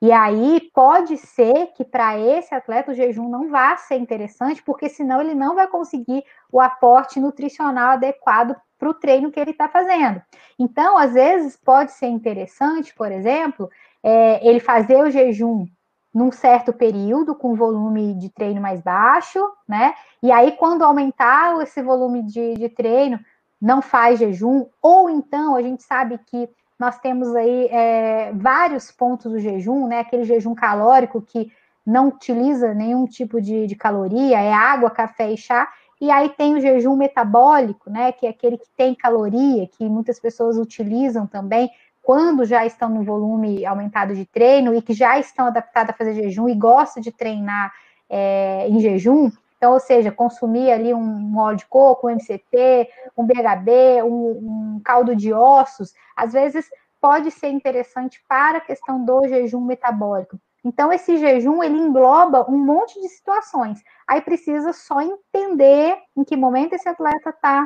B: E aí pode ser que para esse atleta o jejum não vá ser interessante, porque senão ele não vai conseguir o aporte nutricional adequado para o treino que ele está fazendo. Então, às vezes, pode ser interessante, por exemplo, é, ele fazer o jejum num certo período, com volume de treino mais baixo, né? E aí, quando aumentar esse volume de, de treino, não faz jejum, ou então a gente sabe que nós temos aí é, vários pontos do jejum, né? Aquele jejum calórico que não utiliza nenhum tipo de, de caloria, é água, café e chá. E aí tem o jejum metabólico, né? Que é aquele que tem caloria, que muitas pessoas utilizam também quando já estão no volume aumentado de treino e que já estão adaptadas a fazer jejum e gostam de treinar é, em jejum, então, ou seja, consumir ali um óleo de coco, um MCT, um BHB, um, um caldo de ossos, às vezes pode ser interessante para a questão do jejum metabólico. Então, esse jejum, ele engloba um monte de situações. Aí precisa só entender em que momento esse atleta está,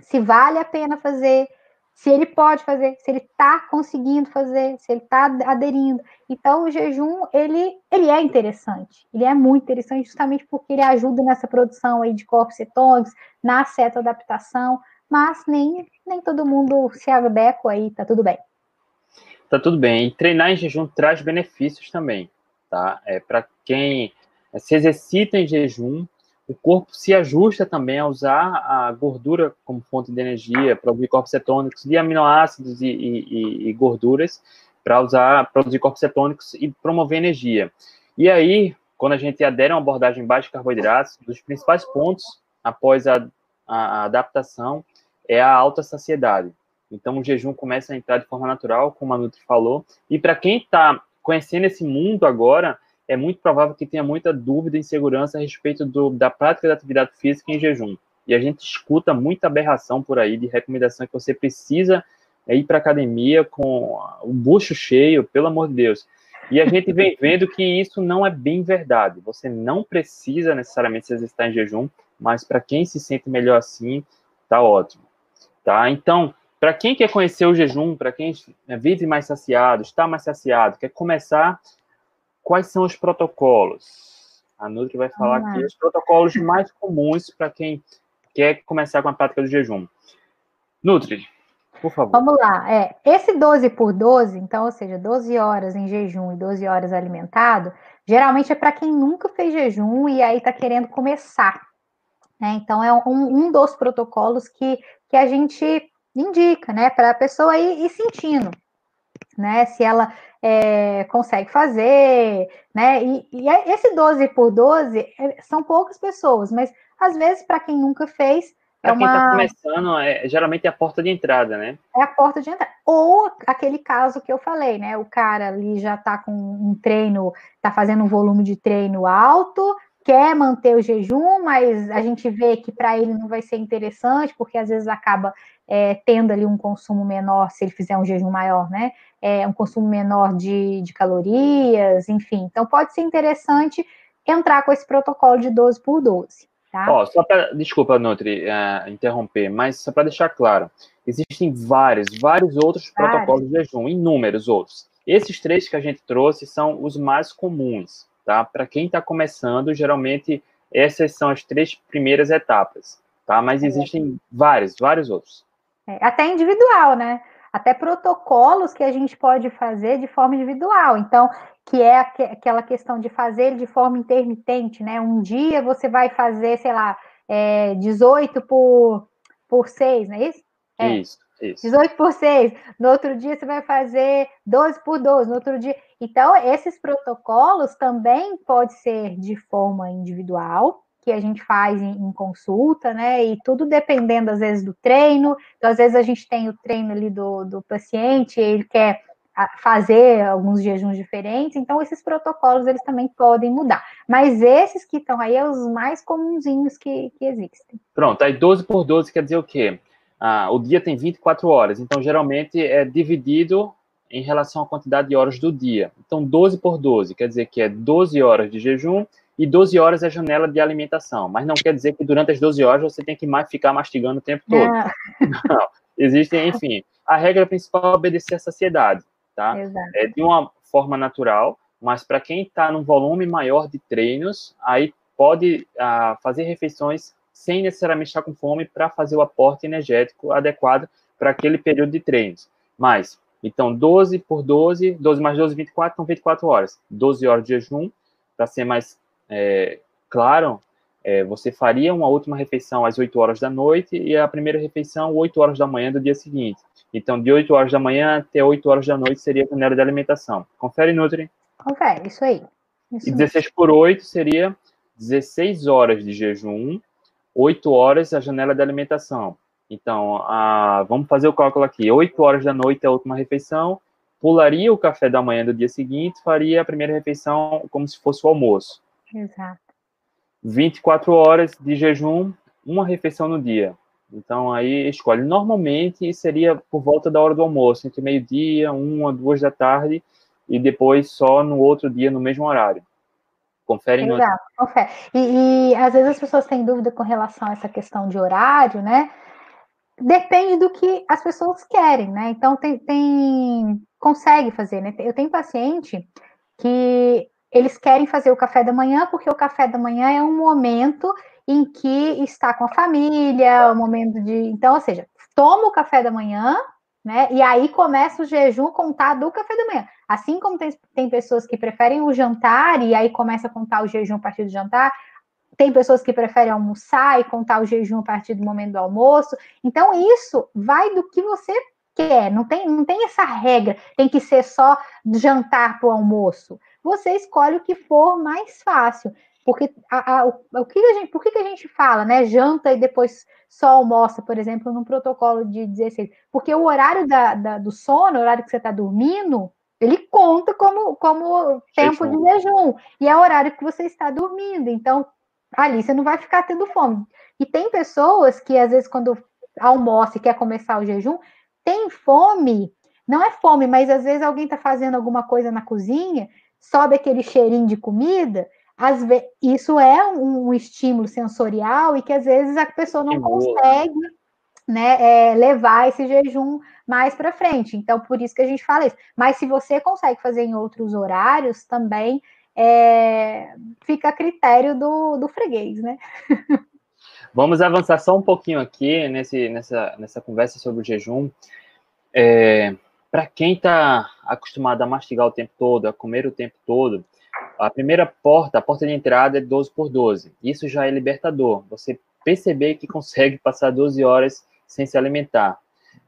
B: se vale a pena fazer, se ele pode fazer, se ele está conseguindo fazer, se ele está aderindo. Então, o jejum, ele, ele é interessante, ele é muito interessante justamente porque ele ajuda nessa produção aí de corpos cetônicos, na adaptação, mas nem, nem todo mundo se adequa aí, tá tudo bem.
A: Tá tudo bem. E treinar em jejum traz benefícios também, tá? É para quem se exercita em jejum, o corpo se ajusta também a usar a gordura como fonte de energia, produzir corpos cetônicos de aminoácidos e, e, e gorduras para usar, produzir corpos cetônicos e promover energia. E aí, quando a gente adere a uma abordagem baixa de carboidratos, um dos principais pontos após a, a, adaptação é a alta saciedade. Então, o jejum começa a entrar de forma natural, como a Nutri falou. E para quem está conhecendo esse mundo agora, é muito provável que tenha muita dúvida e insegurança a respeito do, da prática da atividade física em jejum. E a gente escuta muita aberração por aí de recomendação que você precisa é, ir para academia com o bucho cheio, pelo amor de Deus. E a gente vem *laughs* vendo que isso não é bem verdade. Você não precisa necessariamente se exercitar em jejum, mas para quem se sente melhor assim, tá ótimo. Tá? Então, para quem quer conhecer o jejum, para quem é, vive mais saciado, está mais saciado, quer começar quais são os protocolos? A Nutri vai falar ah. aqui os protocolos mais comuns para quem quer começar com a prática do jejum. Nutri, Por favor.
B: Vamos lá. É, esse 12 por 12, então, ou seja, 12 horas em jejum e 12 horas alimentado, geralmente é para quem nunca fez jejum e aí está querendo começar. Né? Então, é um, um, dos protocolos que, que a gente indica, né, para a pessoa ir, ir sentindo, né, se ela é, consegue fazer, né, e, e, esse 12 por 12 é, são poucas pessoas, mas às vezes, para quem nunca fez,
A: Para é quem está começando, é, geralmente é a porta de entrada, né?
B: É a porta de entrada. Ou aquele caso que eu falei, né? O cara ali já está com um treino, está fazendo um volume de treino alto, quer manter o jejum, mas a gente vê que para ele não vai ser interessante, porque às vezes acaba é, tendo ali um consumo menor, se ele fizer um jejum maior, né? É, um consumo menor de, de calorias, enfim. Então pode ser interessante entrar com esse protocolo de 12 por 12. Tá?
A: Ó, só para, desculpa, Nutri, uh, interromper, mas só para deixar claro, existem vários, vários outros vários. protocolos de jejum, inúmeros outros. Esses três que a gente trouxe são os mais comuns, tá? Para quem está começando, geralmente essas são as três primeiras etapas, tá? Mas é. existem vários, vários outros.
B: É, até individual, né? Até protocolos que a gente pode fazer de forma individual. Então, que é aquela questão de fazer de forma intermitente, né? Um dia você vai fazer, sei lá, é, 18 por, por 6, não é isso?
A: É. Isso, isso.
B: 18 por 6. No outro dia você vai fazer 12 por 12. No outro dia. Então, esses protocolos também pode ser de forma individual, que a gente faz em, em, consulta, né? E tudo dependendo, às vezes, do treino. Então, às vezes, a gente tem o treino ali do, do paciente, ele quer fazer alguns jejuns diferentes, então esses protocolos eles também podem mudar. Mas esses que estão aí é os mais comunzinhos que, que existem.
A: Pronto, aí 12 por 12 quer dizer o quê? Ah, o dia tem 24 horas, então geralmente é dividido em relação à quantidade de horas do dia. Então 12 por 12 quer dizer que é 12 horas de jejum e 12 horas é a janela de alimentação, mas não quer dizer que durante as 12 horas você tem que mais ficar mastigando o tempo todo. *laughs* Não. não. Existem, enfim, a regra principal é obedecer à saciedade tá? Exato. É de uma forma natural, mas para quem está num volume maior de treinos, aí pode ah, fazer refeições sem necessariamente estar com fome para fazer o aporte energético adequado para aquele período de treinos. Mas, então, 12 por 12, 12 mais 12, 24, são 24 horas. 12 horas de jejum, para ser mais é, claro, é, você faria uma última refeição às 8 horas da noite e a primeira refeição 8 horas da manhã do dia seguinte. Então, de 8 horas da manhã até 8 horas da noite seria a janela de alimentação. Confere, Nutri?
B: Confere, isso aí. Isso
A: e 16 mesmo. por 8 seria 16 horas de jejum, 8 horas a janela de alimentação. Então, a, vamos fazer o cálculo aqui. 8 horas da noite é a última refeição, pularia o café da manhã do dia seguinte, faria a primeira refeição como se fosse o almoço.
B: Exato.
A: 24 horas de jejum, uma refeição no dia. Então aí escolhe. Normalmente seria por volta da hora do almoço, entre meio-dia, uma, duas da tarde, e depois só no outro dia, no mesmo horário. Confere
B: no. Exato, confere. E, e às vezes as pessoas têm dúvida com relação a essa questão de horário, né? Depende do que as pessoas querem, né? Então tem, tem consegue fazer, né? Eu tenho paciente que eles querem fazer o café da manhã porque o café da manhã é um momento em que está com a família, o momento de. Então, ou seja, toma o café da manhã, né? E aí começa o jejum contar do café da manhã. Assim como tem, tem pessoas que preferem o jantar e aí começa a contar o jejum a partir do jantar, tem pessoas que preferem almoçar e contar o jejum a partir do momento do almoço. Então, isso vai do que você quer, não tem, não tem essa regra, tem que ser só jantar para o almoço. Você escolhe o que for mais fácil. Porque a, a, o, que a gente, por que, que a gente fala, né? Janta e depois só almoça, por exemplo, num protocolo de 16? Porque o horário da, da, do sono, o horário que você está dormindo, ele conta como, como tempo de jejum. E é o horário que você está dormindo. Então, ali você não vai ficar tendo fome. E tem pessoas que, às vezes, quando almoça e quer começar o jejum, tem fome. Não é fome, mas às vezes alguém está fazendo alguma coisa na cozinha, sobe aquele cheirinho de comida às vezes, isso é um, um, estímulo sensorial e que às vezes a pessoa não consegue né, é, levar esse jejum mais para frente. Então, por isso que a gente fala isso. Mas se você consegue fazer em outros horários, também é, fica a critério do, do freguês, né? *laughs*
A: Vamos avançar só um pouquinho aqui nesse, nessa, nessa conversa sobre o jejum. é, para quem está acostumado a mastigar o tempo todo, a comer o tempo todo, a primeira porta, a porta de entrada é 12 por 12. Isso já é libertador. Você perceber que consegue passar 12 horas sem se alimentar.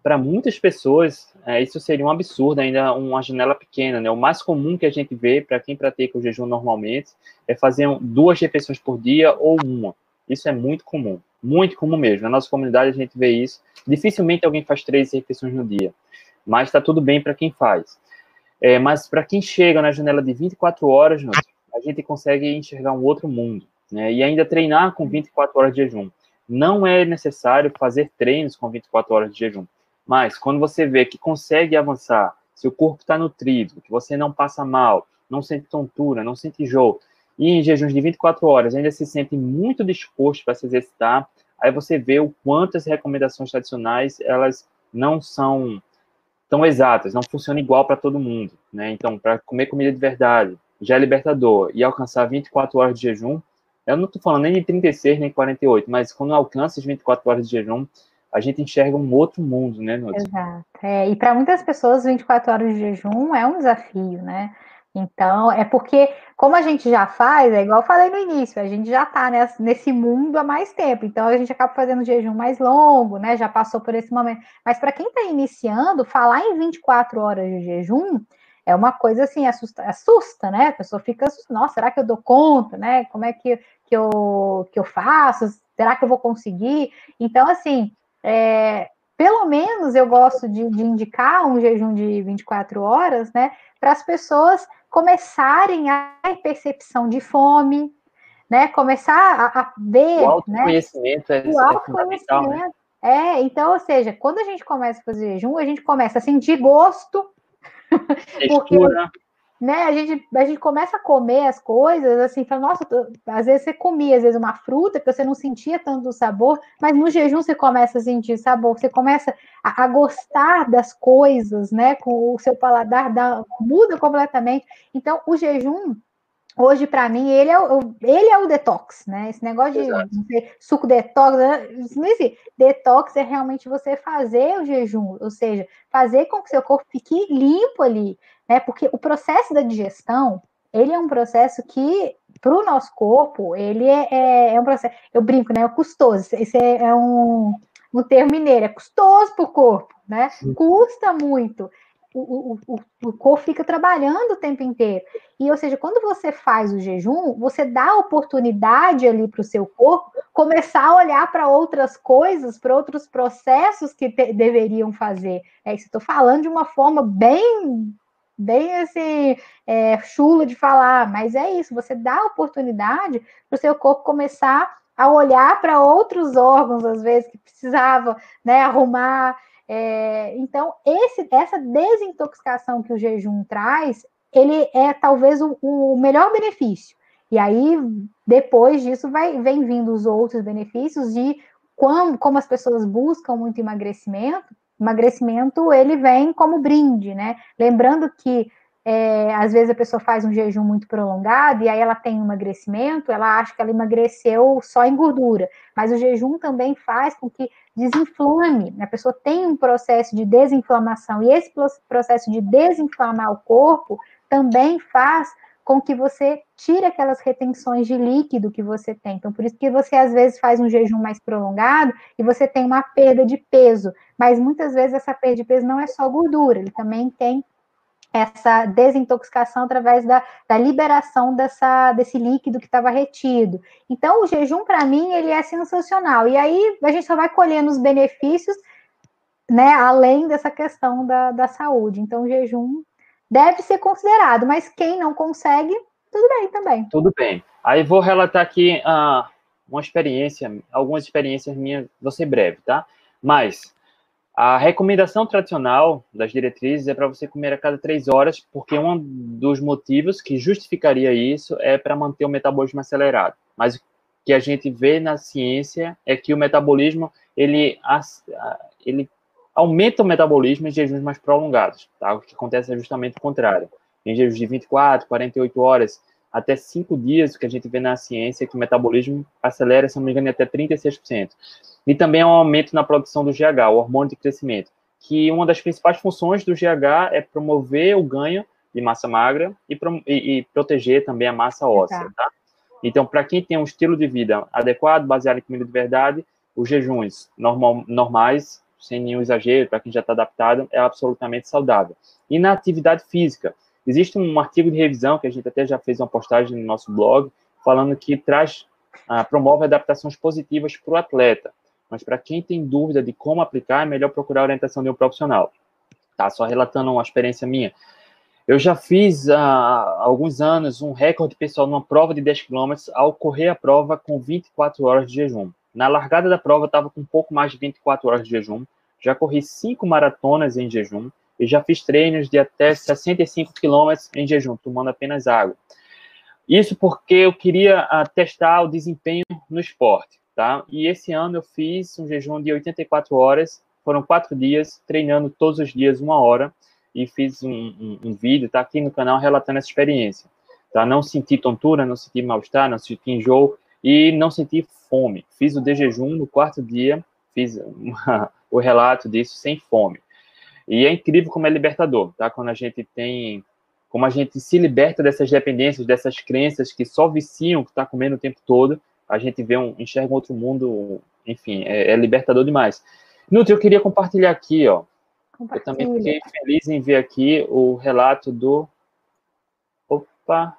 A: Para muitas pessoas, é, isso seria um absurdo, ainda uma janela pequena. Né? O mais comum que a gente vê para quem pratica o jejum normalmente é fazer duas refeições por dia ou uma. Isso é muito comum, muito comum mesmo. Na nossa comunidade a gente vê isso. Dificilmente alguém faz três refeições no dia, mas está tudo bem para quem faz. É, mas para quem chega na janela de 24 horas, a gente consegue enxergar um outro mundo. Né? E ainda treinar com 24 horas de jejum. Não é necessário fazer treinos com 24 horas de jejum. Mas quando você vê que consegue avançar, seu corpo está nutrido, que você não passa mal, não sente tontura, não sente enjoo, e em jejuns de 24 horas ainda se sente muito disposto para se exercitar, aí você vê o quanto as recomendações tradicionais elas não são tão exatas, não funcionam igual para todo mundo, né? Então, para comer comida de verdade, já é libertador e alcançar 24 horas de jejum, eu não estou falando nem de 36 nem 48, mas quando alcança as 24 horas de jejum, a gente enxerga um outro mundo, né,
B: Nunes? Exato. É, e para muitas pessoas, 24 horas de jejum é um desafio, né? Então, é porque, como a gente já faz, é igual eu falei no início, a gente já está nesse mundo há mais tempo, então a gente acaba fazendo jejum mais longo, né? Já passou por esse momento. Mas para quem está iniciando, falar em 24 horas de jejum é uma coisa assim, assusta, assusta, né? A pessoa fica, nossa, será que eu dou conta, né? Como é que, que, eu, que eu faço? Será que eu vou conseguir? Então, assim, é, pelo menos eu gosto de, de, indicar um jejum de 24 horas, né? Para as pessoas começarem a ter percepção de fome, né? Começar a, a ver. O
A: né? autoconhecimento né? é, o autoconhecimento. Né?
B: É, então, ou seja, quando a gente começa a fazer jejum, a gente começa a sentir gosto, *laughs* porque né, a, gente, a gente começa a comer as coisas, assim, fala, nossa, tô... às vezes você comia, às vezes, uma fruta, que você não sentia tanto o sabor, mas no jejum você começa a sentir sabor, você começa a, a gostar das coisas, né? Com o seu paladar dá, muda completamente. Então, o jejum hoje para mim ele é o, ele é o detox, né? Esse negócio de sei, suco detox, né? não existe. Detox é realmente você fazer o jejum, ou seja, fazer com que seu corpo fique limpo ali, né? Porque o processo da digestão ele é um processo que para o nosso corpo ele é, é, é, um processo. Eu brinco, né? É custoso. Esse é, é um, um termo mineiro, é custoso para o corpo, né? Custa muito o, o, o, corpo fica trabalhando o tempo inteiro. E, ou seja, quando você faz o jejum, você dá a oportunidade ali para o seu corpo começar a olhar para outras coisas, para outros processos que te, deveriam fazer. É isso, estou falando de uma forma bem, bem assim, é, chula de falar, mas é isso, você dá oportunidade para o seu corpo começar a olhar para outros órgãos, às vezes, que precisava né, arrumar. É, então, esse, essa desintoxicação que o jejum traz, ele é talvez o, o melhor benefício. E aí, depois disso, vai, vem vindo os outros benefícios de como, como as pessoas buscam muito emagrecimento. Emagrecimento, ele vem como brinde, né? Lembrando que é, às vezes a pessoa faz um jejum muito prolongado e aí ela tem um emagrecimento, ela acha que ela emagreceu só em gordura, mas o jejum também faz com que desinflame, né? a pessoa tem um processo de desinflamação e esse processo de desinflamar o corpo também faz com que você tire aquelas retenções de líquido que você tem. Então, por isso que você às vezes faz um jejum mais prolongado e você tem uma perda de peso, mas muitas vezes essa perda de peso não é só gordura, ele também tem essa desintoxicação através da, da liberação dessa, desse líquido que estava retido. Então, o jejum, para mim, ele é sensacional. E aí, a gente só vai colhendo os benefícios, né, além dessa questão da, da saúde. Então, o jejum deve ser considerado, mas quem não consegue, tudo bem também.
A: Tudo bem. Aí, vou relatar aqui uh, uma experiência, algumas experiências minhas, vou ser breve, tá? Mas a recomendação tradicional das diretrizes é para você comer a cada três horas, porque um dos motivos que justificaria isso é para manter o metabolismo acelerado. Mas o que a gente vê na ciência é que o metabolismo ele, ele aumenta o metabolismo em jejuns mais prolongados. Tá? O que acontece é justamente o contrário. Em jejuns de 24, 48 horas, até cinco dias, o que a gente vê na ciência é que o metabolismo acelera, se não me engano, até 36%. E também há um aumento na produção do GH, o hormônio de crescimento, que uma das principais funções do GH é promover o ganho de massa magra e, e, e proteger também a massa óssea, tá? Então, para quem tem um estilo de vida adequado, baseado em comida de verdade, os jejuns normal, normais, sem nenhum exagero, para quem já está adaptado, é absolutamente saudável. E na atividade física, existe um artigo de revisão que a gente até já fez uma postagem no nosso blog, falando que traz, ah, promove adaptações positivas para o atleta. Mas para quem tem dúvida de como aplicar, é melhor procurar a orientação de um profissional. Tá, só relatando uma experiência minha. Eu já fiz há alguns anos um recorde pessoal numa prova de 10 km ao correr a prova com 24 horas de jejum. Na largada da prova, estava com um pouco mais de 24 horas de jejum. Já corri cinco maratonas em jejum e já fiz treinos de até 65 quilômetros em jejum, tomando apenas água. Isso porque eu queria uh, testar o desempenho no esporte, tá? E esse ano eu fiz um jejum de 84 horas, foram quatro dias, treinando todos os dias uma hora, e fiz um, um, um vídeo, tá aqui no canal, relatando essa experiência. Tá? Não senti tontura, não senti mal-estar, não senti enjoo, e não senti fome. Fiz o de jejum no quarto dia, fiz uma, *laughs* o relato disso sem fome. E é incrível como é libertador, tá? Quando a gente tem, como a gente se liberta dessas dependências, dessas crenças que só viciam, que está comendo o tempo todo, a gente vê um, enxerga um outro mundo, enfim, é, é libertador demais. Nutri, eu queria compartilhar aqui, ó. Eu também fiquei feliz em ver aqui o relato do. Opa!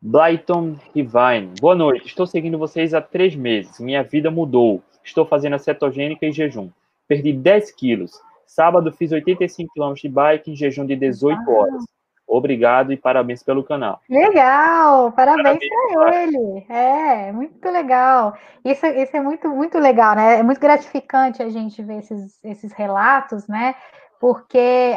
A: Blyton Rivine. Boa noite. Estou seguindo vocês há três meses. Minha vida mudou. Estou fazendo a cetogênica em jejum. Perdi 10 quilos. Sábado fiz 85 km de bike em jejum de 18 ah. horas. Obrigado e parabéns pelo canal.
B: Legal, parabéns, para ele. É, muito legal. Isso, isso é muito, muito legal, né? É muito gratificante a gente ver esses, esses relatos, né? Porque,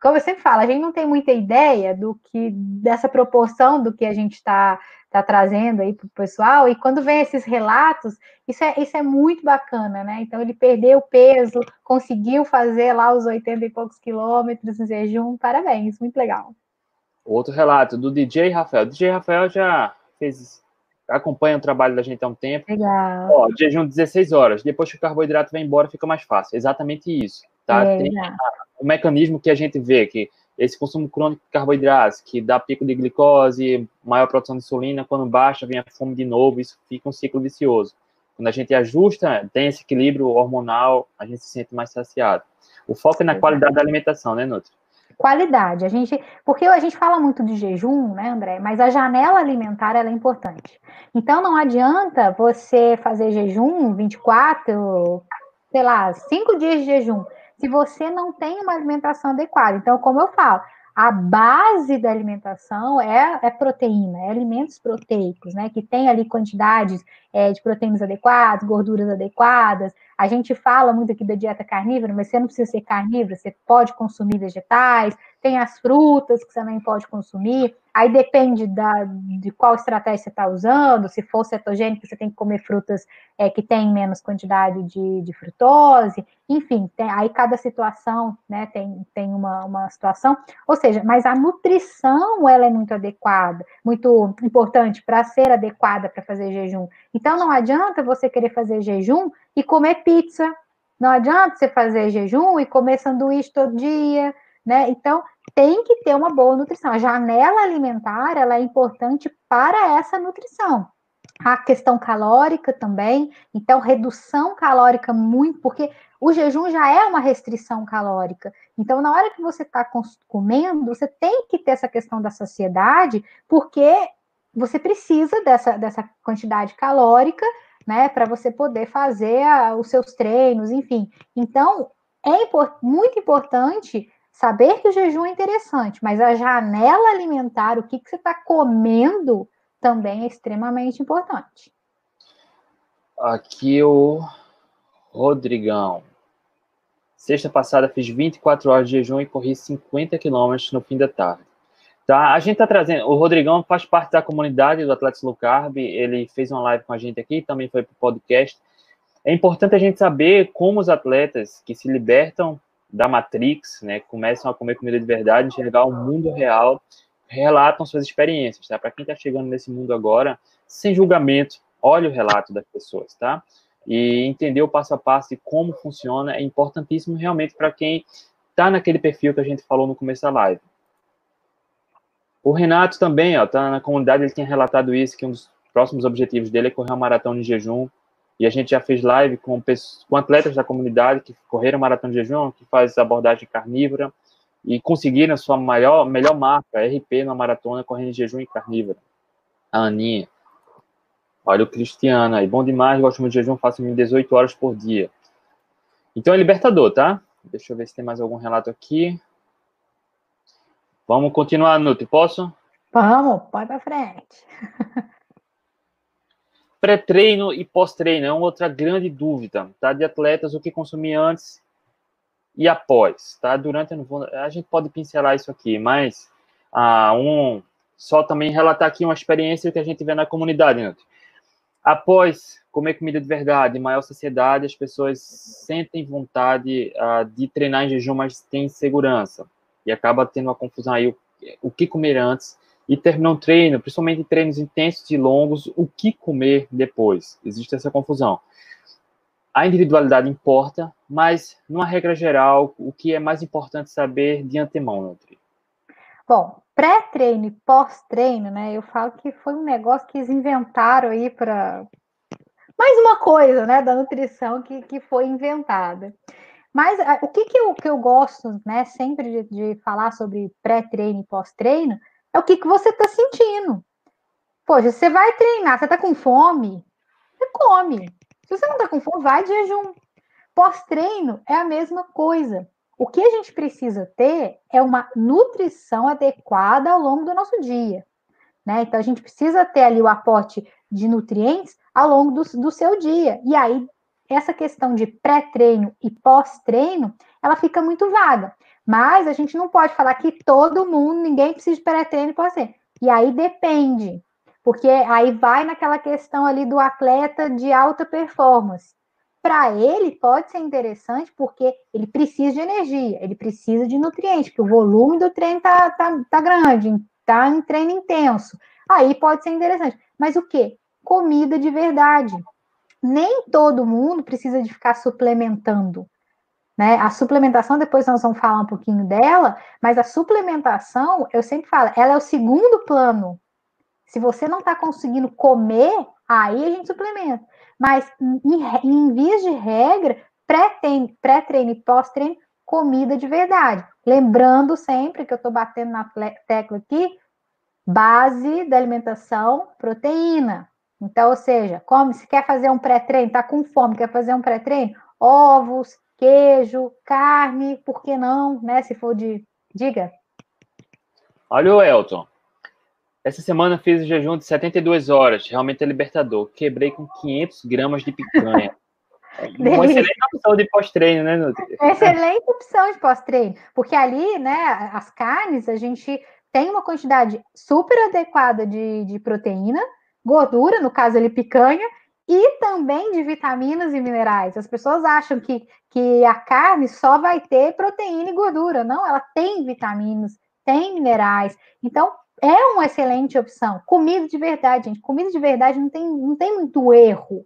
B: como eu sempre falo, a gente não tem muita ideia do que dessa proporção do que a gente está tá trazendo aí para o pessoal, e quando vem esses relatos, isso é, isso é muito bacana, né? Então, ele perdeu peso, conseguiu fazer lá os 80 e poucos quilômetros em jejum, parabéns, muito legal.
A: Outro relato do DJ Rafael. O DJ Rafael já fez, acompanha o trabalho da gente há um tempo.
B: Legal.
A: Ó, jejum 16 horas, depois que o carboidrato vai embora, fica mais fácil. Exatamente isso. Tá? É, Tem o mecanismo que a gente vê, que esse consumo crônico de carboidratos, que dá pico de glicose, maior produção de insulina, quando baixa, vem a fome de novo, isso fica um ciclo vicioso. Quando a gente ajusta, tem esse equilíbrio hormonal, a gente se sente mais saciado. O foco é na qualidade da alimentação, né, Nutri?
B: Qualidade. A gente, porque a gente fala muito de jejum, né, André? Mas a janela alimentar ela é importante. Então não adianta você fazer jejum 24, sei lá, cinco dias de jejum se você não tem uma alimentação adequada. Então, como eu falo, a base da alimentação é, é proteína, é alimentos proteicos, né? Que tem ali quantidades é, de proteínas adequadas, gorduras adequadas. A gente fala muito aqui da dieta carnívora, mas você não precisa ser carnívoro, você pode consumir vegetais, tem as frutas que você também pode consumir. Aí depende da, de qual estratégia você está usando. Se for cetogênico, você tem que comer frutas é, que têm menos quantidade de, de frutose. Enfim, tem, aí cada situação né, tem, tem uma, uma situação. Ou seja, mas a nutrição ela é muito adequada, muito importante para ser adequada para fazer jejum. Então não adianta você querer fazer jejum e comer pizza. Não adianta você fazer jejum e comer sanduíche todo dia né? Então, tem que ter uma boa nutrição. A janela alimentar, ela é importante para essa nutrição. A questão calórica também, então redução calórica muito, porque o jejum já é uma restrição calórica. Então, na hora que você está comendo, você tem que ter essa questão da saciedade, porque você precisa dessa, dessa quantidade calórica, né, para você poder fazer a, os seus treinos, enfim. Então, é muito importante Saber que o jejum é interessante, mas a janela alimentar, o que, que você está comendo, também é extremamente importante.
A: Aqui o Rodrigão. Sexta passada fiz 24 horas de jejum e corri 50 quilômetros no fim da tarde. Tá, a gente está trazendo. O Rodrigão faz parte da comunidade do Atletas Low Carb. Ele fez uma live com a gente aqui, também foi para o podcast. É importante a gente saber como os atletas que se libertam da Matrix, né, começam a comer comida de verdade, enxergar o mundo real, relatam suas experiências, tá? Para quem está chegando nesse mundo agora, sem julgamento, olhe o relato das pessoas, tá? e entender o passo a passo e como funciona é importantíssimo realmente para quem está naquele perfil que a gente falou no começo da live. O Renato também, ó, tá na comunidade, ele tinha relatado isso, que um dos próximos objetivos dele é correr uma maratona de jejum, e a gente já fez live com, com atletas da comunidade que correram maratona de jejum, que faz abordagem carnívora, e conseguiram sua maior, melhor marca, RP, na maratona, correndo de jejum e carnívora. A Aninha. Olha o Cristiano aí. Bom demais, gosto muito de jejum, faço 18 horas por dia. Então é libertador, tá? Deixa eu ver se tem mais algum relato aqui. Vamos continuar, Nutri, posso?
B: Vamos, pode pra frente. *laughs*
A: Pré-treino e pós-treino é uma outra grande dúvida, tá? De atletas, o que consumir antes e após, tá? Durante, a gente pode pincelar isso aqui, mas ah, um, só também relatar aqui uma experiência que a gente vê na comunidade. Após comer comida de verdade, maior saciedade, as pessoas sentem vontade uh, de treinar em jejum, mas tem segurança. E acaba tendo uma confusão aí, o, o que comer antes, e terminar um treino, principalmente treinos intensos e longos, o que comer depois. Existe essa confusão. A individualidade importa, mas, numa regra geral, o que é mais importante saber de antemão, Nutri?
B: Bom, pré-treino e pós-treino, né? Eu falo que foi um negócio que eles inventaram aí para mais uma coisa, né, da nutrição que, que foi inventada. Mas o que, que, eu, que eu gosto, né, sempre de, de falar sobre pré-treino e pós-treino, é o que, que você está sentindo. Poxa, você vai treinar, você está com fome, você come. Se você não está com fome, vai de jejum. Pós-treino é a mesma coisa. O que a gente precisa ter é uma nutrição adequada ao longo do nosso dia. Né? Então, a gente precisa ter ali o aporte de nutrientes ao longo do, do seu dia. E aí, essa questão de pré-treino e pós-treino, ela fica muito vaga. Mas a gente não pode falar que todo mundo, ninguém precisa de pré-treino e pós-treino. E aí depende, porque aí vai naquela questão ali do atleta de alta performance para ele pode ser interessante porque ele precisa de energia, ele precisa de nutrientes, porque o volume do treino tá, tá, tá grande, tá em treino intenso. Aí pode ser interessante. Mas o que? Comida de verdade. Nem todo mundo precisa de ficar suplementando. Né? A suplementação, depois nós vamos falar um pouquinho dela, mas a suplementação, eu sempre falo, ela é o segundo plano. Se você não está conseguindo comer, aí a gente suplementa. Mas, em, em vias de regra, pré-treino pré e pós-treino, comida de verdade. Lembrando sempre que eu estou batendo na tecla aqui, base da alimentação, proteína. Então, ou seja, come, se quer fazer um pré-treino, está com fome, quer fazer um pré-treino, ovos, queijo, carne, por que não, né? Se for de. Diga.
A: Olha o Elton. Essa semana fiz o jejum de 72 horas, realmente é libertador. Quebrei com 500 gramas de picanha. *laughs* Uma excelente opção de pós-treino, né, Nutri?
B: Excelente opção de pós-treino, porque ali, né, as carnes, a gente tem uma quantidade super adequada de, de proteína, gordura, no caso ali picanha, e também de vitaminas e minerais. As pessoas acham que, que a carne só vai ter proteína e gordura. Não, ela tem vitaminas, tem minerais. Então, é uma excelente opção. Comida de verdade, gente. Comida de verdade não tem, não tem muito erro,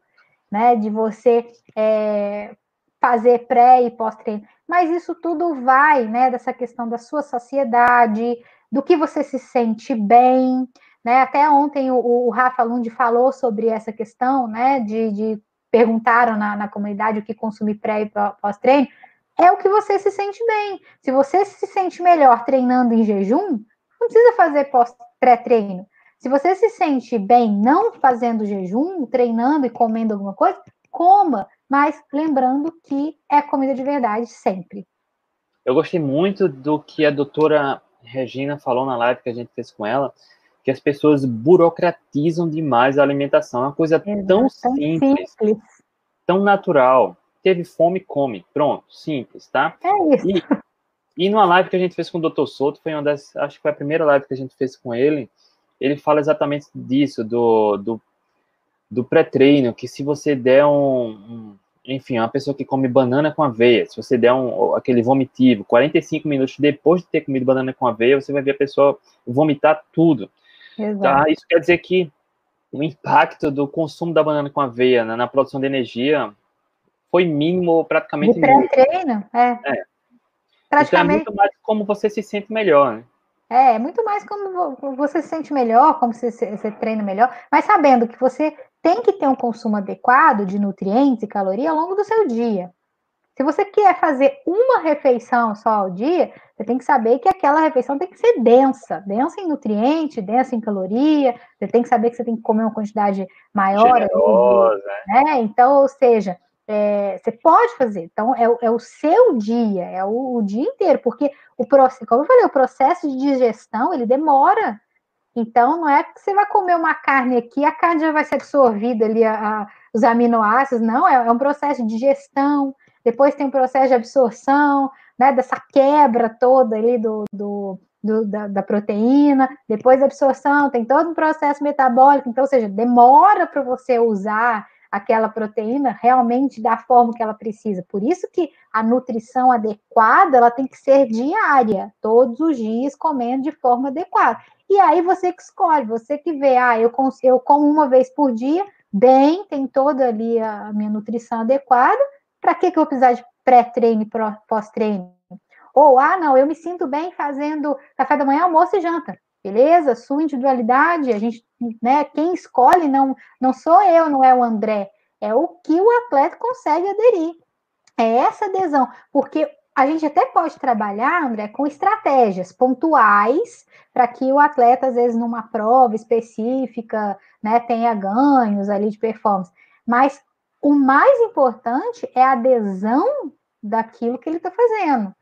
B: né? De você é, fazer pré e pós-treino. Mas isso tudo vai, né? Dessa questão da sua saciedade, do que você se sente bem, né? Até ontem o, o Rafa Lund falou sobre essa questão, né? De, de perguntaram na, na comunidade o que consumir pré e pós-treino. É o que você se sente bem. Se você se sente melhor treinando em jejum, não precisa fazer pré-treino. Se você se sente bem não fazendo jejum, treinando e comendo alguma coisa, coma, mas lembrando que é comida de verdade sempre.
A: Eu gostei muito do que a doutora Regina falou na live que a gente fez com ela, que as pessoas burocratizam demais a alimentação. É uma coisa Exato, tão simples, simples, tão natural. Teve fome, come. Pronto, simples, tá?
B: É isso.
A: E e numa live que a gente fez com o Dr. Souto, foi uma das, acho que foi a primeira live que a gente fez com ele, ele fala exatamente disso, do, do, do pré-treino, que se você der um, um, enfim, uma pessoa que come banana com aveia, se você der um, aquele vomitivo, 45 minutos depois de ter comido banana com aveia, você vai ver a pessoa vomitar tudo. Tá? Isso quer dizer que o impacto do consumo da banana com aveia né, na produção de energia foi mínimo, praticamente. De
B: pré-treino, é.
A: é. Praticamente. Então é muito mais como você se sente melhor, né?
B: É, muito mais como você se sente melhor, como você, você treina melhor, mas sabendo que você tem que ter um consumo adequado de nutrientes e calorias ao longo do seu dia. Se você quer fazer uma refeição só ao dia, você tem que saber que aquela refeição tem que ser densa, densa em nutriente, densa em caloria, você tem que saber que você tem que comer uma quantidade maior.
A: Generosa.
B: Né? Então, ou seja, é, você pode fazer. Então, é, é, o seu dia, é o, o, dia inteiro, porque o processo, como eu falei, o processo de digestão ele demora. Então, não é que você vai comer uma carne aqui, a carne já vai ser absorvida ali, a, a, os aminoácidos, não, é, é um processo de digestão, depois tem um processo de absorção, né, dessa quebra toda ali do, do, do da, da, proteína, depois da absorção, tem todo um processo metabólico, então, ou seja, demora para você usar aquela proteína realmente da forma que ela precisa. Por isso que a nutrição adequada, ela tem que ser diária, todos os dias comendo de forma adequada. E aí você que escolhe, você que vê, ah, eu, eu como uma vez por dia, bem, tem toda ali a minha nutrição adequada, para que, que eu vou precisar de pré-treino e pós-treino? Ou, ah, não, eu me sinto bem fazendo café da manhã, almoço e janta beleza? Sua individualidade, a gente, né, quem escolhe não, não sou eu, não é o André, é o que o atleta consegue aderir. É essa adesão, porque a gente até pode trabalhar, André, com estratégias pontuais para que o atleta, às vezes, numa prova específica, né, tenha ganhos ali de performance. Mas o mais importante é a adesão daquilo que ele está fazendo.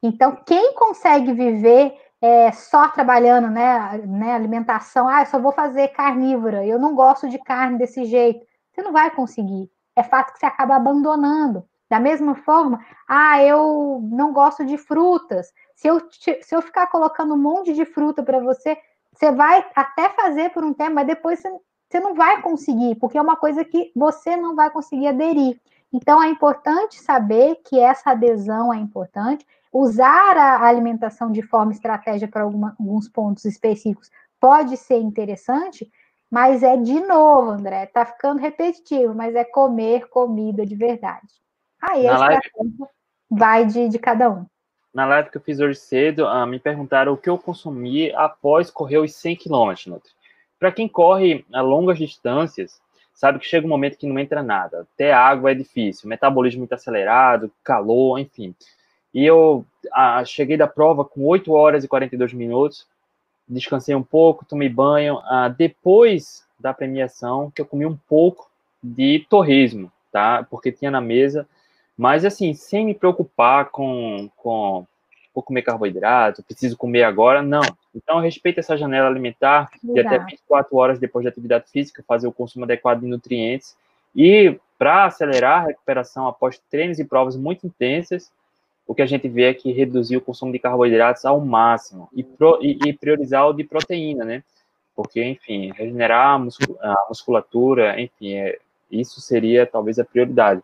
B: Então, quem consegue viver é, só trabalhando, né, né, alimentação, ah, eu só vou fazer carnívora, eu não gosto de carne desse jeito. Você não vai conseguir. É fato que você acaba abandonando. Da mesma forma, ah, eu não gosto de frutas. Se eu, se eu ficar colocando um monte de fruta para você, você vai até fazer por um tempo, mas depois você, você não vai conseguir, porque é uma coisa que você não vai conseguir aderir. Então, é importante saber que essa adesão é importante usar a alimentação de forma estratégia para alguma, alguns pontos específicos pode ser interessante, mas é de novo, André, tá ficando repetitivo, mas é comer comida de verdade. Aí a live... vai de, de cada um.
A: Na live que eu fiz hoje cedo, uh, me perguntaram o que eu consumi após correr os 100 km. Para quem corre a longas distâncias, sabe que chega um momento que não entra nada. Até água é difícil, metabolismo muito acelerado, calor, enfim. E eu ah, cheguei da prova com 8 horas e 42 minutos, descansei um pouco, tomei banho. Ah, depois da premiação, que eu comi um pouco de torresmo, tá? Porque tinha na mesa, mas assim, sem me preocupar com, com vou comer carboidrato, preciso comer agora, não. Então, respeita essa janela alimentar de até 24 horas depois da atividade física, fazer o consumo adequado de nutrientes. E para acelerar a recuperação após treinos e provas muito intensas, o que a gente vê é que reduzir o consumo de carboidratos ao máximo e, pro, e, e priorizar o de proteína, né? Porque, enfim, regenerar a, a musculatura, enfim, é, isso seria talvez a prioridade.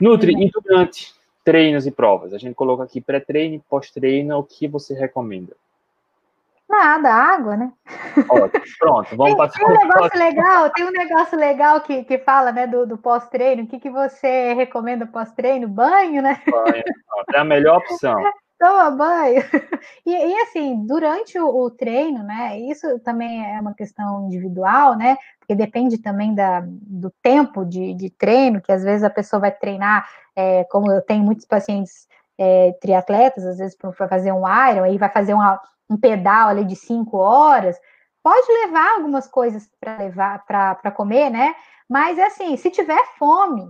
A: Nutri, durante treinos e provas? A gente coloca aqui pré-treino pós-treino, o que você recomenda?
B: Nada, água, né?
A: Ótimo, pronto, vamos
B: tem,
A: passar.
B: Tem um negócio legal, tem um negócio legal que, que fala, né, do, do pós-treino. O que, que você recomenda pós-treino? Banho, né?
A: Banho, é a melhor opção.
B: Toma banho. *laughs* E, e assim, durante o, o, treino, né? Isso também é uma questão individual, né? Porque depende também da, do tempo de, de treino, que às vezes a pessoa vai treinar, é, como eu tenho muitos pacientes é, triatletas, às vezes para fazer um Iron, aí vai fazer uma, um pedal ali de cinco horas, pode levar algumas coisas para levar para comer, né? Mas assim, se tiver fome,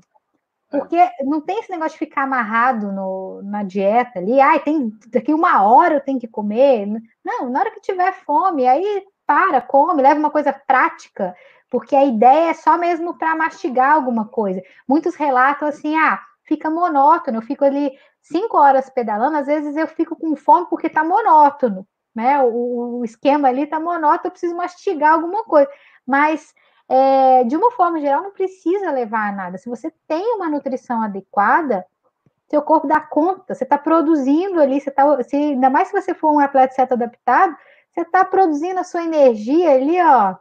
B: porque não tem esse negócio de ficar amarrado no, na dieta ali, ai, tem daqui uma hora eu tenho que comer. Não, na hora que tiver fome, aí para, come, leva uma coisa prática, porque a ideia é só mesmo para mastigar alguma coisa. Muitos relatam assim, ah, fica monótono, eu fico ali cinco horas pedalando, às vezes eu fico com fome porque está monótono né? O, o esquema ali está monótono, eu preciso mastigar alguma coisa. Mas, é, de uma forma geral, não precisa levar a nada. Se você tem uma nutrição adequada, seu corpo dá conta, você está produzindo ali, você tá, se, ainda mais se você for um atleta certo adaptado, você está produzindo a sua energia ali, ó,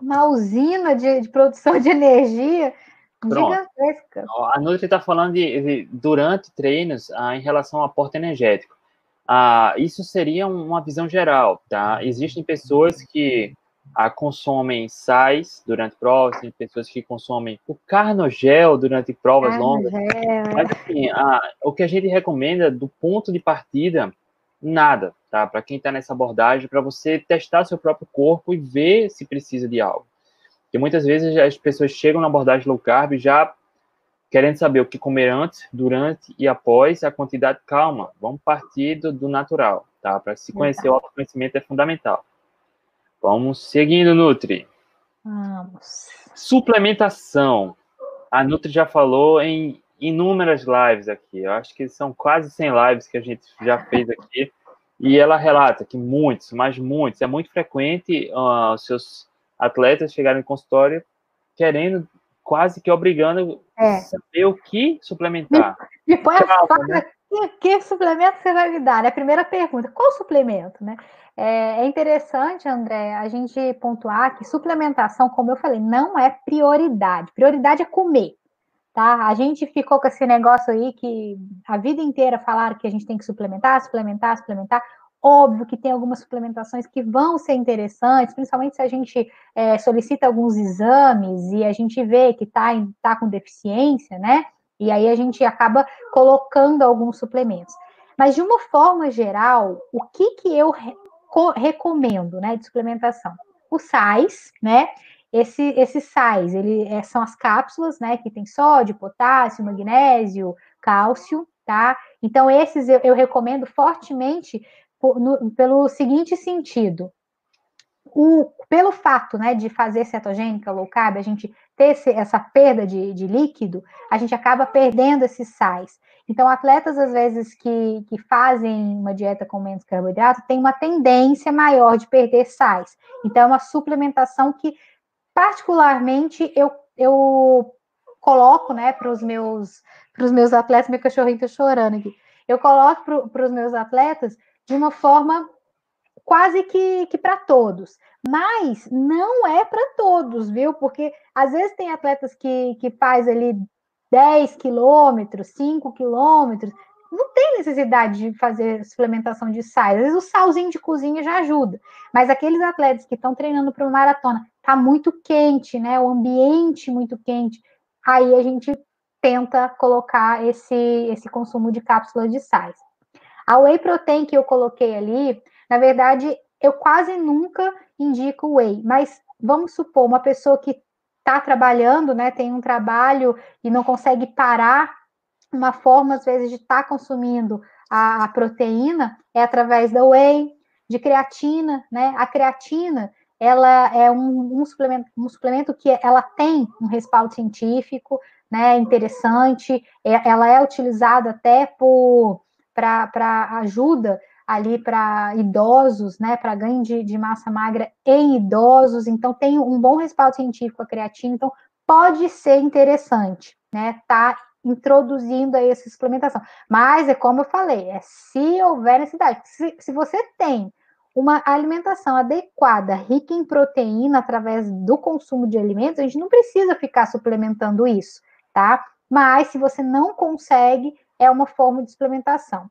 B: uma usina de, de produção de energia
A: Pronto. gigantesca. A Nutri está falando de, de, durante treinos ah, em relação ao aporte energético. Ah, isso seria uma visão geral, tá? Existem pessoas que ah, consomem sais durante provas, tem pessoas que consomem o carnogel durante provas carnogel. longas. Mas, assim, ah, o que a gente recomenda do ponto de partida, nada, tá? Para quem está nessa abordagem, para você testar seu próprio corpo e ver se precisa de algo. Porque muitas vezes as pessoas chegam na abordagem low carb já querendo saber o que comer antes, durante e após, a quantidade, calma, vamos partir do, do natural, tá? Para se conhecer, o autoconhecimento é fundamental. Vamos seguindo, Nutri. Vamos. Suplementação. A Nutri já falou em inúmeras lives aqui. Eu acho que são quase 100 lives que a gente já fez aqui. E ela relata que muitos, mas muitos, é muito frequente uh, os seus atletas chegarem em consultório querendo, quase que obrigando é. saber o que suplementar.
B: E, põe a faca, né? Que, suplemento você vai me dar? É a primeira pergunta, qual suplemento, né? É, é interessante, André, a gente pontuar que suplementação, como eu falei, não é prioridade. Prioridade é comer, tá? A gente ficou com esse negócio aí que a vida inteira falaram que a gente tem que suplementar, suplementar, suplementar. Óbvio que tem algumas suplementações que vão ser interessantes, principalmente se a gente é, solicita alguns exames e a gente vê que está tá com deficiência, né? E aí a gente acaba colocando alguns suplementos. Mas de uma forma geral, o que que eu recomendo, né, de suplementação. O sais, né? Esse, esses sais, ele é, são as cápsulas, né, que tem sódio, potássio, magnésio, cálcio, tá? Então, esses eu, eu recomendo fortemente por, no, pelo seguinte sentido. O, pelo fato, né, de fazer cetogênica low carb, a gente ter esse, essa perda de, de líquido, a gente acaba perdendo esses sais. Então, atletas, às vezes, que, que fazem uma dieta com menos carboidrato, tem uma tendência maior de perder sais. Então, é uma suplementação que, particularmente, eu, eu coloco, né, para os meus, meus atletas, meu cachorrinho está chorando aqui, eu coloco para os meus atletas de uma forma quase que, que para todos. Mas não é para todos, viu? Porque às vezes tem atletas que, que faz ali 10 quilômetros, 5 quilômetros, não tem necessidade de fazer suplementação de sais. Às vezes o salzinho de cozinha já ajuda. Mas aqueles atletas que estão treinando para uma maratona, tá muito quente, né? O ambiente muito quente. Aí a gente tenta colocar esse, esse consumo de cápsulas de sais. A whey protein que eu coloquei ali, na verdade, eu quase nunca indico whey, mas vamos supor uma pessoa que está trabalhando, né, tem um trabalho e não consegue parar, uma forma, às vezes, de estar tá consumindo a, a, proteína é através da whey, de creatina, né? A creatina, ela é um, um, suplemento, um suplemento que ela tem um respaldo científico, né, interessante, é, ela é utilizada até para ajuda ali para idosos, né, para ganho de, de, massa magra em idosos, então tem um bom respaldo científico a creatina, então pode ser interessante, né, tá introduzindo aí essa suplementação. Mas é como eu falei, é se houver necessidade, se, se você tem uma alimentação adequada, rica em proteína através do consumo de alimentos, a gente não precisa ficar suplementando isso, tá? Mas se você não consegue, é uma forma de suplementação.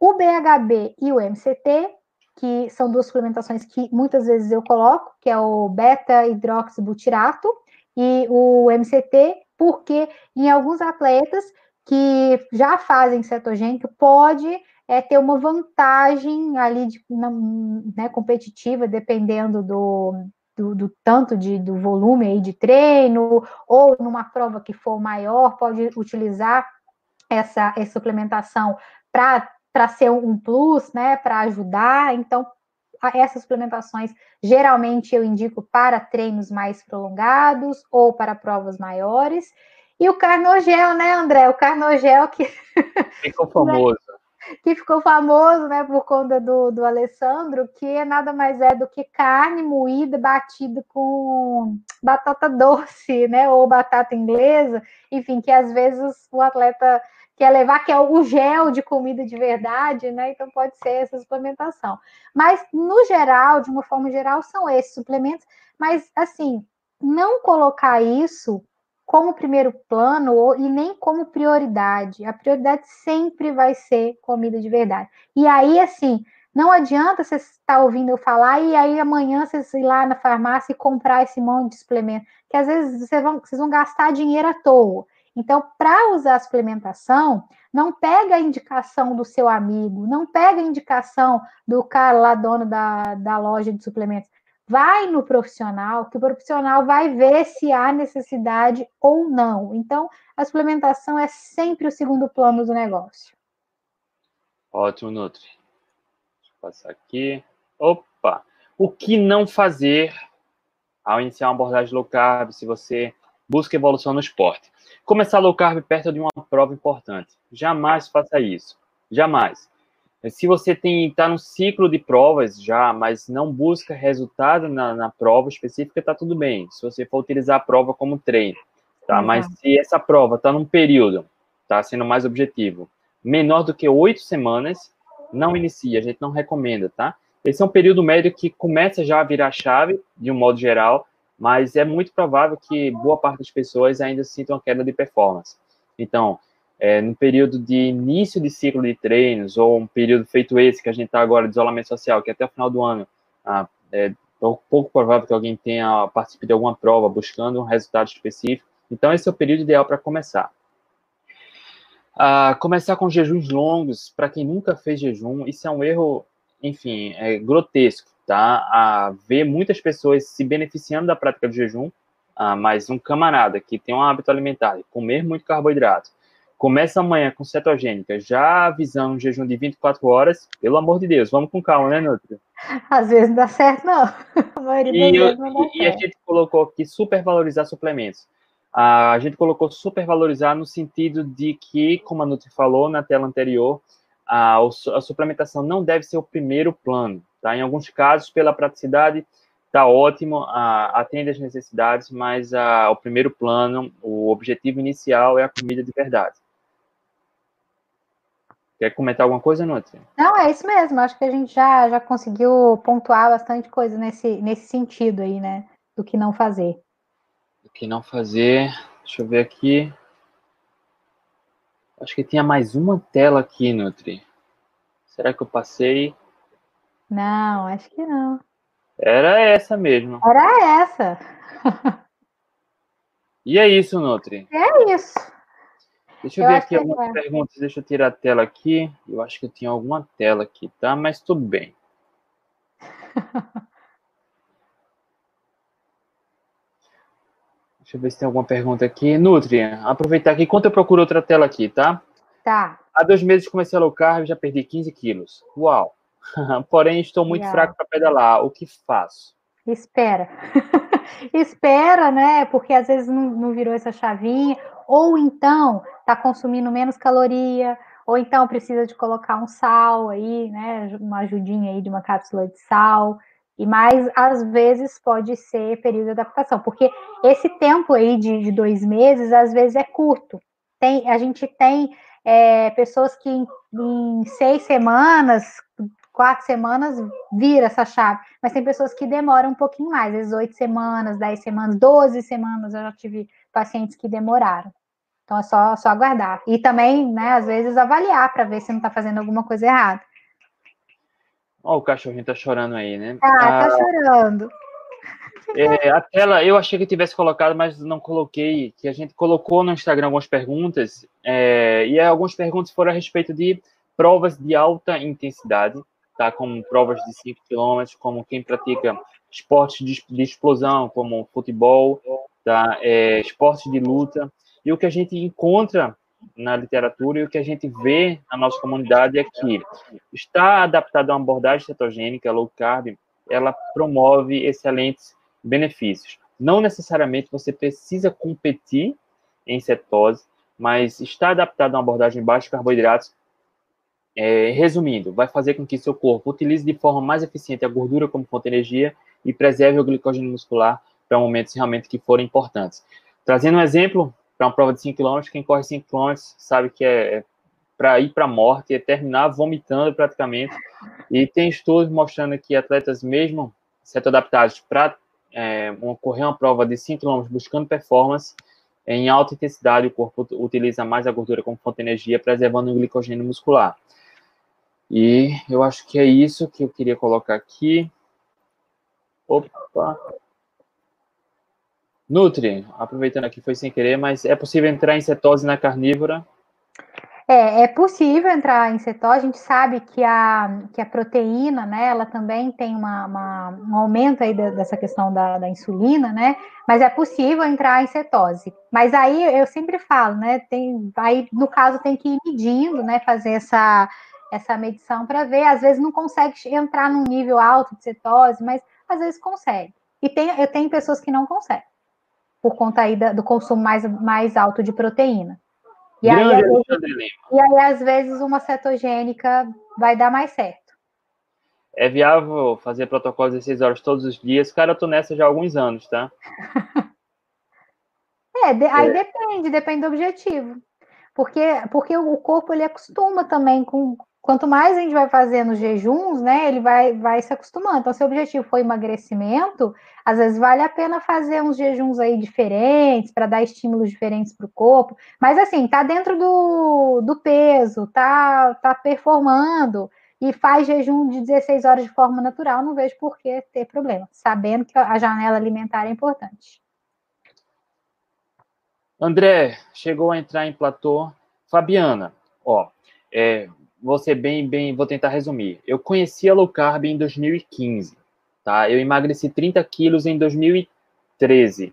B: O BHB e o MCT, que são duas suplementações que muitas vezes eu coloco, que é o beta-hidroxibutirato e o MCT, porque em alguns atletas que já fazem cetogênico pode é, ter uma vantagem ali de, na, né, competitiva, dependendo do, do, do, tanto de, do volume aí de treino, ou numa prova que for maior, pode utilizar essa, essa suplementação para para ser um plus, né, para ajudar. Então, essas suplementações geralmente eu indico para treinos mais prolongados ou para provas maiores. E o carnogel, né, André? O carnogel que *laughs*
A: ficou famoso.
B: que ficou famoso, né, por conta do, do Alessandro, que nada mais é do que carne moída batida com batata doce, né, ou batata inglesa, enfim, que às vezes o atleta quer levar, que é o gel de comida de verdade, né? Então pode ser essa suplementação. Mas, no geral, de uma forma geral, são esses suplementos. Mas, assim, não colocar isso como primeiro plano ou, e nem como prioridade. A prioridade sempre vai ser comida de verdade. E aí, assim, não adianta você estar ouvindo eu falar e aí amanhã vocês ir lá na farmácia e comprar esse monte de suplemento, que às vezes vocês vão, vocês vão gastar dinheiro à toa. Então, para usar a suplementação, não pega a indicação do seu amigo, não pega a indicação do cara lá, dono da, da loja de suplementos. Vai no profissional, que o profissional vai ver se há necessidade ou não. Então, a suplementação é sempre o segundo plano do negócio.
A: Ótimo, Nutri. Deixa eu passar aqui. Opa! O que não fazer ao iniciar uma abordagem low carb se você busca evolução no esporte? Começar low carb perto de uma prova importante. Jamais faça isso. Jamais. Se você tem está no ciclo de provas já, mas não busca resultado na, na prova específica, está tudo bem. Se você for utilizar a prova como treino, tá? Uhum. Mas se essa prova está num período, está sendo mais objetivo, menor do que oito semanas, não inicia. A gente não recomenda, tá? Esse é um período médio que começa já a virar chave, de um modo geral, mas é muito provável que boa parte das pessoas ainda sintam queda de performance. Então, é, no período de início de ciclo de treinos, ou um período feito esse que a gente está agora de isolamento social, que até o final do ano ah, é pouco provável que alguém tenha participe de alguma prova buscando um resultado específico. Então, esse é o período ideal para começar. Ah, começar com jejuns longos, para quem nunca fez jejum, isso é um erro, enfim, é grotesco tá? A ver muitas pessoas se beneficiando da prática do jejum, ah, mas um camarada que tem um hábito alimentar, comer muito carboidrato, começa amanhã com cetogênica, já avisando um jejum de 24 horas, pelo amor de Deus, vamos com calma, né, Nutri?
B: Às vezes não dá certo, não. *laughs* A maioria
A: e, vezes não e a gente colocou aqui supervalorizar suplementos. Ah, a gente colocou supervalorizar no sentido de que, como a Nutri falou na tela anterior, a, a suplementação não deve ser o primeiro plano. Tá? Em alguns casos, pela praticidade, está ótimo, a, atende às necessidades, mas a, o primeiro plano, o objetivo inicial é a comida de verdade. Quer comentar alguma coisa, Nutri?
B: Não, é isso mesmo. Acho que a gente já, já conseguiu pontuar bastante coisa nesse, nesse sentido aí, né? Do que não fazer.
A: Do que não fazer. Deixa eu ver aqui. Acho que tinha mais uma tela aqui, Nutri. Será que eu passei?
B: Não, acho que não.
A: Era essa mesmo.
B: Era essa.
A: e é isso, Nutri.
B: É isso.
A: Deixa eu, eu ver aqui algumas é. perguntas. Deixa eu tirar a tela aqui. Eu acho que eu tinha alguma tela aqui, tá? Mas tudo bem. *laughs* Deixa eu ver se tem alguma pergunta aqui. Nutri, aproveitar aqui. Enquanto eu procuro outra tela aqui, tá?
B: Tá.
A: Há dois meses comecei a low carb e já perdi 15 quilos. Uau! *laughs* Porém, estou muito yeah. fraco para pedalar. O que faço?
B: Espera. *laughs* Espera, né? Porque às vezes não, não virou essa chavinha. Ou então está consumindo menos caloria, ou então precisa de colocar um sal aí, né? Uma ajudinha aí de uma cápsula de sal. E mais, às vezes, pode ser período de adaptação, porque esse tempo aí de, de dois meses, às vezes, é curto. Tem, a gente tem é, pessoas que em, em seis semanas quatro semanas vira essa chave, mas tem pessoas que demoram um pouquinho mais, às vezes oito semanas, dez semanas, doze semanas, eu já tive pacientes que demoraram. Então é só, só aguardar. E também, né, às vezes, avaliar para ver se não está fazendo alguma coisa errada.
A: Ó, o cachorrinho tá chorando aí, né?
B: Ah, tá ah, tá chorando.
A: É, a tela, eu achei que tivesse colocado, mas não coloquei, que a gente colocou no Instagram algumas perguntas, é, e algumas perguntas foram a respeito de provas de alta intensidade, tá? como provas de 5 km, como quem pratica esportes de, de explosão, como futebol, tá? É, esportes de luta. E o que a gente encontra na literatura e o que a gente vê na nossa comunidade é que está adaptado a uma abordagem cetogênica, low carb, ela promove excelentes benefícios. Não necessariamente você precisa competir em cetose, mas está adaptado a uma abordagem baixa de carboidratos é, resumindo, vai fazer com que seu corpo utilize de forma mais eficiente a gordura como fonte de energia e preserve o glicogênio muscular para momentos realmente que forem importantes. Trazendo um exemplo, para uma prova de 5 km, quem corre 5 km sabe que é, é para ir para a morte, é terminar vomitando praticamente. E tem estudos mostrando que atletas, mesmo sendo adaptados para é, uma prova de 5 km buscando performance, em alta intensidade, o corpo utiliza mais a gordura como fonte de energia, preservando o glicogênio muscular. E eu acho que é isso que eu queria colocar aqui. Opa! Nutri, aproveitando aqui, foi sem querer, mas é possível entrar em cetose na carnívora?
B: É, é possível entrar em cetose, a gente sabe que a, que a proteína, né, ela também tem uma, uma um aumento aí dessa questão da, da, insulina, né, mas é possível entrar em cetose. Mas aí eu sempre falo, né, tem, aí no caso tem que ir medindo, né, fazer essa, essa medição para ver, às vezes não consegue entrar num nível alto de cetose, mas às vezes consegue. E tem, eu tenho pessoas que não conseguem, por conta aí da, do consumo mais, mais alto de proteína. E aí, e aí, às vezes, uma cetogênica vai dar mais certo.
A: É viável fazer protocolo 16 horas todos os dias? Cara, eu tô nessa já há alguns anos, tá? *laughs*
B: é, de, aí é. depende, depende do objetivo. Porque, porque o corpo ele acostuma também com, quanto mais a gente vai fazendo jejuns, né, ele vai, vai se acostumando. Então, se o objetivo for emagrecimento, às vezes vale a pena fazer uns jejuns aí diferentes, para dar estímulos diferentes para o corpo. Mas, assim, tá dentro do, do peso, tá, tá performando e faz jejum de 16 horas de forma natural, não vejo por que ter problema, sabendo que a janela alimentar é importante.
A: André, chegou a entrar em platô. Fabiana, ó, é, vou ser bem, bem, vou tentar resumir. Eu conheci a low carb em 2015, tá? Eu emagreci 30 quilos em 2013.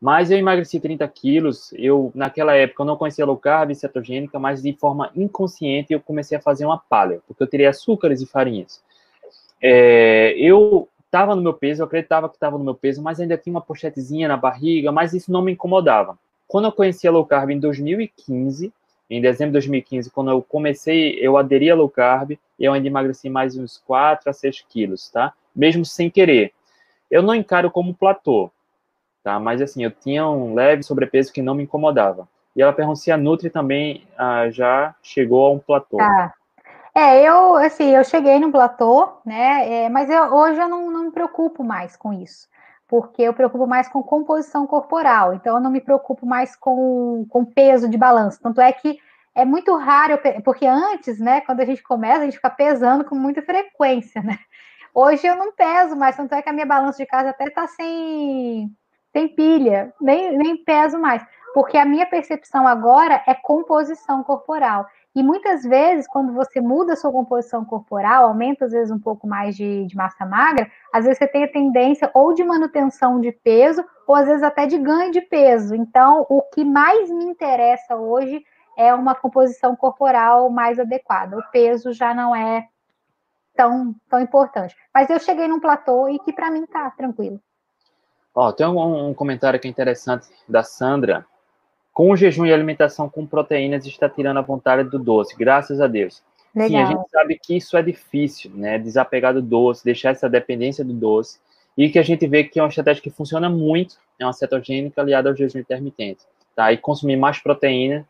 A: Mas eu emagreci 30 quilos, eu, naquela época, eu não conhecia low carb, cetogênica, mas de forma inconsciente eu comecei a fazer uma palha, porque eu teria açúcares e farinhas. É, eu estava no meu peso, eu acreditava que estava no meu peso, mas ainda tinha uma pochetezinha na barriga, mas isso não me incomodava. Quando eu conheci a low carb em 2015, em dezembro de 2015, quando eu comecei, eu aderi a low carb eu ainda emagreci mais uns 4 a 6 quilos, tá? Mesmo sem querer. Eu não encaro como platô, tá? Mas assim, eu tinha um leve sobrepeso que não me incomodava. E ela perguntou se a Nutri também ah, já chegou a um platô.
B: Tá. É, eu, assim, eu cheguei no platô, né? É, mas eu, hoje eu não, não me preocupo mais com isso porque eu preocupo mais com composição corporal, então eu não me preocupo mais com, com peso de balanço. Tanto é que é muito raro, porque antes, né, quando a gente começa, a gente fica pesando com muita frequência, né? Hoje eu não peso mais, tanto é que a minha balança de casa até tá sem, sem pilha, nem, nem peso mais, porque a minha percepção agora é composição corporal. E muitas vezes, quando você muda a sua composição corporal, aumenta às vezes um pouco mais de, de, massa magra, às vezes você tem a tendência ou de manutenção de peso, ou às vezes até de ganho de peso. Então, o que mais me interessa hoje é uma composição corporal mais adequada. O peso já não é tão, tão importante. Mas eu cheguei num platô e que para mim tá tranquilo.
A: Ó, tem um, um comentário que é interessante da Sandra com o jejum e alimentação com proteínas está tirando a vontade do doce, graças a Deus. Legal. Sim, a gente sabe que isso é difícil, né? Desapegar do doce, deixar essa dependência do doce. E que a gente vê que é uma estratégia que funciona muito, é uma cetogênica aliada ao jejum intermitente. Tá? E consumir mais proteína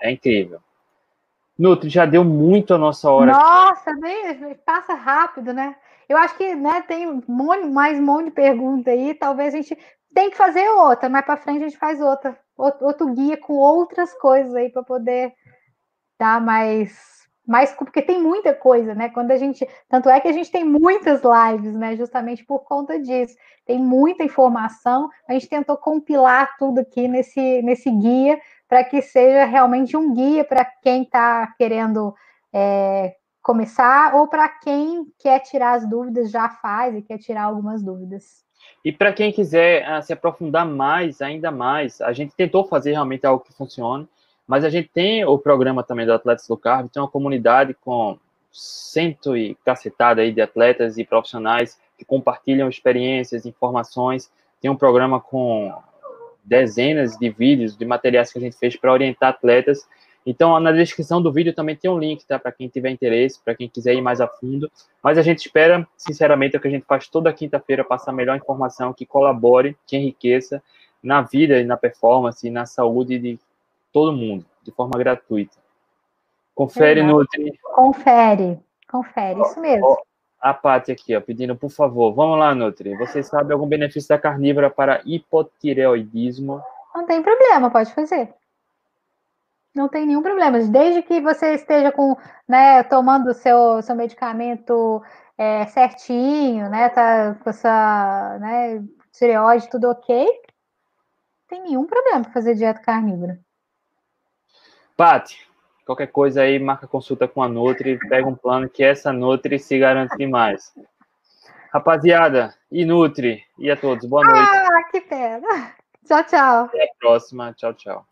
A: é incrível. Nutri, já deu muito a nossa hora.
B: Nossa, passa rápido, né? Eu acho que né, tem um monte, mais um monte de pergunta aí. Talvez a gente tem que fazer outra, mais para frente a gente faz outra outro guia com outras coisas aí para poder dar mais mais porque tem muita coisa, né? Quando a gente, tanto é que a gente tem muitas lives, né? Justamente por conta disso, tem muita informação. A gente tentou compilar tudo aqui nesse nesse guia para que seja realmente um guia para quem está querendo é, começar ou para quem quer tirar as dúvidas já faz e quer tirar algumas dúvidas.
A: E para quem quiser uh, se aprofundar mais, ainda mais, a gente tentou fazer realmente algo que funcione, mas a gente tem o programa também do Atletas do Carbo, tem uma comunidade com cento e cacetada aí de atletas e profissionais que compartilham experiências, informações. Tem um programa com dezenas de vídeos, de materiais que a gente fez para orientar atletas então, na descrição do vídeo também tem um link, tá? Para quem tiver interesse, para quem quiser ir mais a fundo. Mas a gente espera, sinceramente, é o que a gente faz toda quinta-feira, passar a melhor informação que colabore, que enriqueça na vida e na performance e na saúde de todo mundo, de forma gratuita. Confere, Exato. Nutri.
B: Confere, confere, isso mesmo.
A: a Paty aqui, ó, pedindo, por favor, vamos lá, Nutri. Você sabe algum benefício da carnívora para hipotireoidismo?
B: Não tem problema, pode fazer. Não tem nenhum problema. Desde que você esteja com, né, tomando o seu, seu medicamento é, certinho, né? Tá com essa, né, tireoide, tudo ok. Não tem nenhum problema para fazer dieta carnívora.
A: Pati, qualquer coisa aí, marca consulta com a Nutri, pega um plano que essa Nutri se garante demais. Rapaziada, e Nutri, e a todos, boa noite.
B: Ah, que pena. Tchau, tchau.
A: Até a próxima. Tchau, tchau.